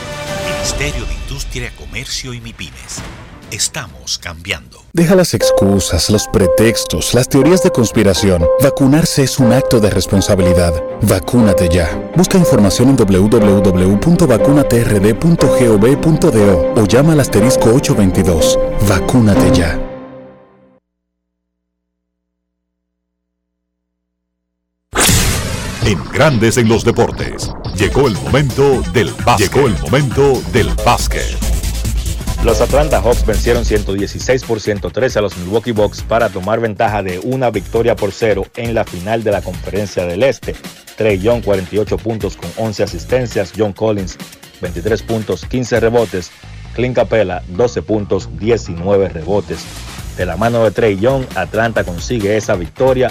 Speaker 14: Ministerio de Industria, Comercio y MIPIMES. Estamos cambiando.
Speaker 9: Deja las excusas, los pretextos, las teorías de conspiración. Vacunarse es un acto de responsabilidad. Vacúnate ya. Busca información en www.vacunatrd.gov.do o llama al asterisco 822. Vacúnate ya.
Speaker 4: Grandes en los deportes. Llegó el momento del básquet. Llegó el momento del básquet.
Speaker 33: Los Atlanta Hawks vencieron 116 por 113 a los Milwaukee Bucks para tomar ventaja de una victoria por cero en la final de la Conferencia del Este. Trey Young 48 puntos con 11 asistencias, John Collins 23 puntos, 15 rebotes, Clint Capella 12 puntos, 19 rebotes. De la mano de Trey Young, Atlanta consigue esa victoria.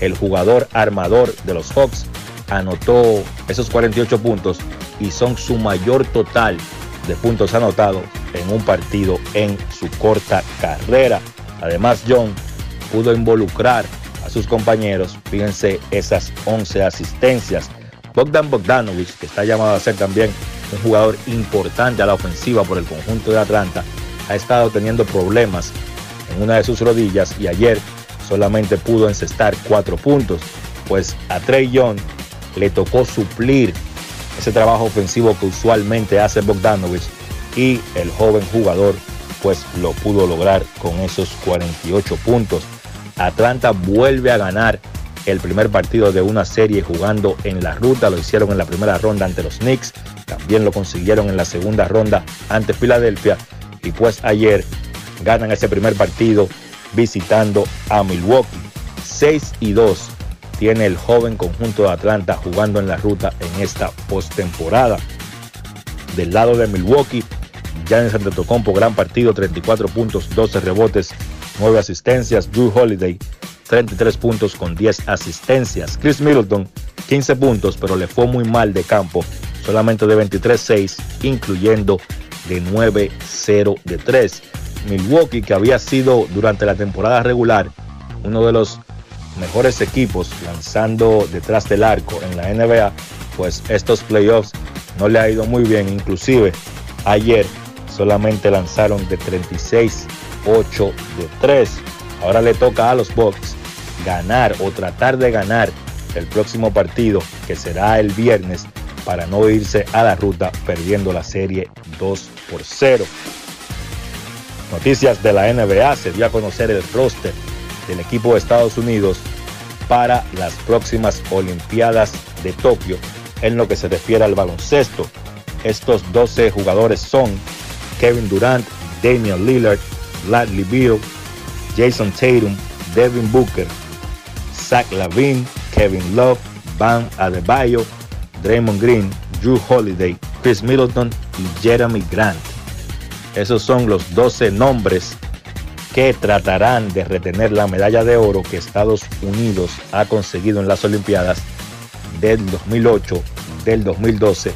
Speaker 33: El jugador armador de los Hawks anotó esos 48 puntos y son su mayor total de puntos anotados en un partido en su corta carrera. Además, John pudo involucrar a sus compañeros, fíjense esas 11 asistencias. Bogdan Bogdanovich, que está llamado a ser también un jugador importante a la ofensiva por el conjunto de Atlanta, ha estado teniendo problemas en una de sus rodillas y ayer solamente pudo encestar cuatro puntos, pues a Trey Young le tocó suplir ese trabajo ofensivo que usualmente hace Bogdanovich y el joven jugador pues lo pudo lograr con esos 48 puntos. Atlanta vuelve a ganar el primer partido de una serie jugando en la ruta, lo hicieron en la primera ronda ante los Knicks, también lo consiguieron en la segunda ronda ante Filadelfia y pues ayer ganan ese primer partido visitando a Milwaukee. 6 y 2 tiene el joven conjunto de Atlanta jugando en la ruta en esta postemporada. Del lado de Milwaukee, Giannis Antetokounmpo, gran partido, 34 puntos, 12 rebotes, 9 asistencias. Drew Holiday, 33 puntos con 10 asistencias. Chris Middleton, 15 puntos, pero le fue muy mal de campo, solamente de 23-6, incluyendo de 9-0 de 3. Milwaukee, que había sido durante la temporada regular uno de los mejores equipos lanzando detrás del arco en la NBA, pues estos playoffs no le ha ido muy bien. Inclusive ayer solamente lanzaron de 36, 8 de 3. Ahora le toca a los Bucks ganar o tratar de ganar el próximo partido que será el viernes para no irse a la ruta perdiendo la serie 2 por 0. Noticias de la NBA, se dio a conocer el roster del equipo de Estados Unidos para las próximas Olimpiadas de Tokio en lo que se refiere al baloncesto. Estos 12 jugadores son Kevin Durant, Damian Lillard, Bradley Beal, Jason Tatum, Devin Booker, Zach Lavine, Kevin Love, Bam Adebayo, Draymond Green, Drew Holiday, Chris Middleton y Jeremy Grant. Esos son los 12 nombres que tratarán de retener la medalla de oro que Estados Unidos ha conseguido en las Olimpiadas del 2008, del 2012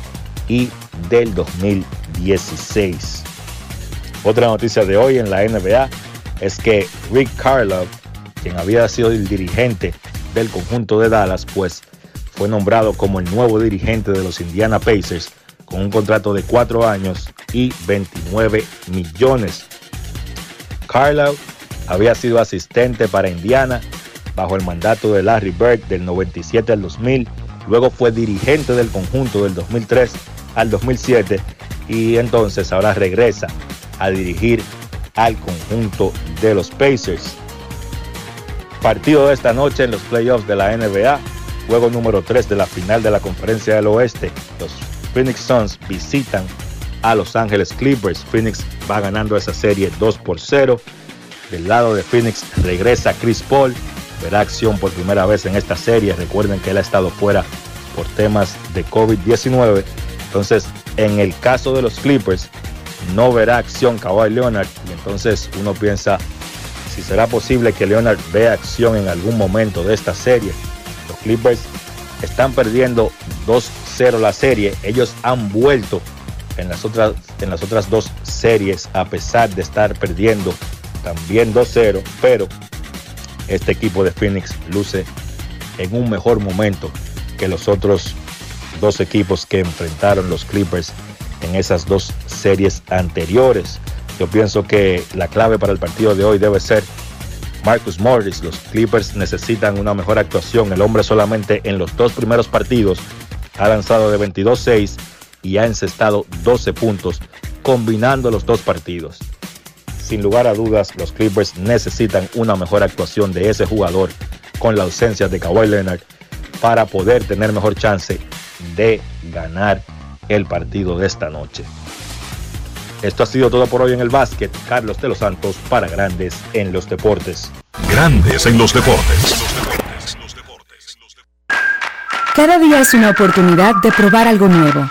Speaker 33: y del 2016. Otra noticia de hoy en la NBA es que Rick Carlisle, quien había sido el dirigente del conjunto de Dallas, pues fue nombrado como el nuevo dirigente de los Indiana Pacers con un contrato de 4 años y 29 millones. Carlisle había sido asistente para Indiana bajo el mandato de Larry Bird del 97 al 2000, luego fue dirigente del conjunto del 2003 al 2007 y entonces ahora regresa a dirigir al conjunto de los Pacers. Partido de esta noche en los playoffs de la NBA, juego número 3 de la final de la Conferencia del Oeste. Los Phoenix Suns visitan a Los Ángeles Clippers. Phoenix va ganando esa serie 2 por 0. Del lado de Phoenix regresa Chris Paul. Verá acción por primera vez en esta serie. Recuerden que él ha estado fuera por temas de COVID-19. Entonces, en el caso de los Clippers, no verá acción Kawhi Leonard. Y entonces uno piensa si será posible que Leonard vea acción en algún momento de esta serie. Los Clippers están perdiendo 2-0 la serie. Ellos han vuelto en las, otras, en las otras dos series a pesar de estar perdiendo también 2-0. Pero este equipo de Phoenix luce en un mejor momento que los otros dos equipos que enfrentaron los Clippers en esas dos series anteriores. Yo pienso que la clave para el partido de hoy debe ser Marcus Morris. Los Clippers necesitan una mejor actuación. El hombre solamente en los dos primeros partidos ha lanzado de 22-6 y ha encestado 12 puntos combinando los dos partidos. Sin lugar a dudas, los Clippers necesitan una mejor actuación de ese jugador con la ausencia de Kawhi Leonard para poder tener mejor chance de ganar el partido de esta noche. Esto ha sido todo por hoy en el básquet. Carlos de los Santos para Grandes en los Deportes.
Speaker 4: Grandes en los Deportes.
Speaker 20: Cada día es una oportunidad de probar algo nuevo.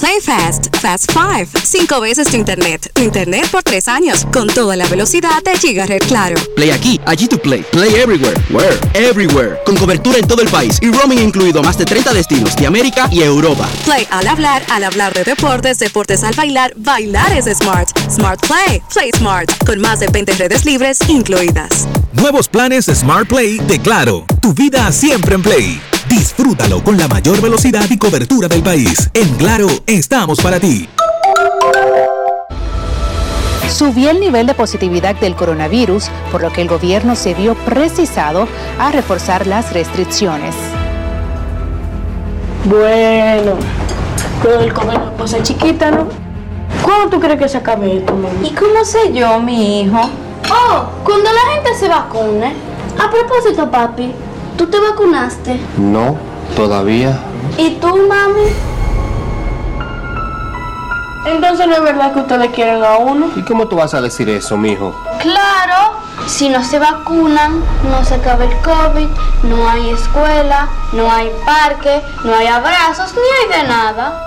Speaker 29: Play Fast, Fast 5, 5 veces tu internet. Tu internet por 3 años, con toda la velocidad de Gigaret Claro.
Speaker 34: Play aquí, allí tu play. Play everywhere, where, everywhere. Con cobertura en todo el país y roaming incluido más de 30 destinos de América y Europa.
Speaker 29: Play al hablar, al hablar de deportes, deportes al bailar, bailar es smart. Smart Play, Play Smart, con más de 20 redes libres incluidas.
Speaker 30: Nuevos planes Smart Play de Claro. Tu vida siempre en Play. Disfrútalo con la mayor velocidad y cobertura del país. En Claro, estamos para ti.
Speaker 20: Subió el nivel de positividad del coronavirus, por lo que el gobierno se vio precisado a reforzar las restricciones.
Speaker 22: Bueno, pero el comer cosa chiquita, ¿no? ¿Cuándo tú crees que se acabe esto, mami? ¿Y cómo sé yo, mi hijo? Oh, cuando la gente se vacune. A propósito, papi, ¿tú te vacunaste?
Speaker 35: No, todavía.
Speaker 22: ¿Y tú, mami? Entonces no es verdad que ustedes quieren a uno.
Speaker 35: ¿Y cómo tú vas a decir eso, mijo?
Speaker 22: Claro, si no se vacunan, no se acaba el COVID, no hay escuela, no hay parque, no hay abrazos, ni hay de nada.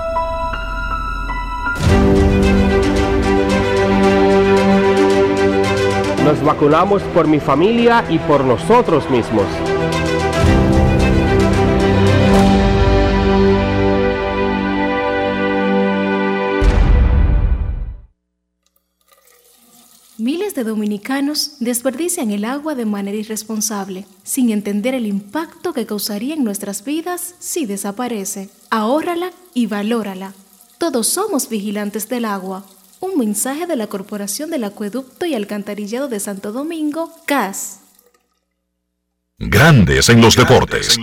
Speaker 23: Nos vacunamos por mi familia y por nosotros mismos.
Speaker 24: Miles de dominicanos desperdician el agua de manera irresponsable, sin entender el impacto que causaría en nuestras vidas si desaparece. Ahórrala y valórala. Todos somos vigilantes del agua. Un mensaje de la Corporación del Acueducto y Alcantarillado de Santo Domingo, CAS.
Speaker 4: Grandes en los deportes.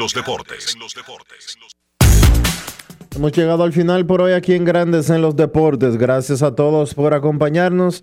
Speaker 1: Hemos llegado al final por hoy aquí en Grandes en los Deportes. Gracias a todos por acompañarnos.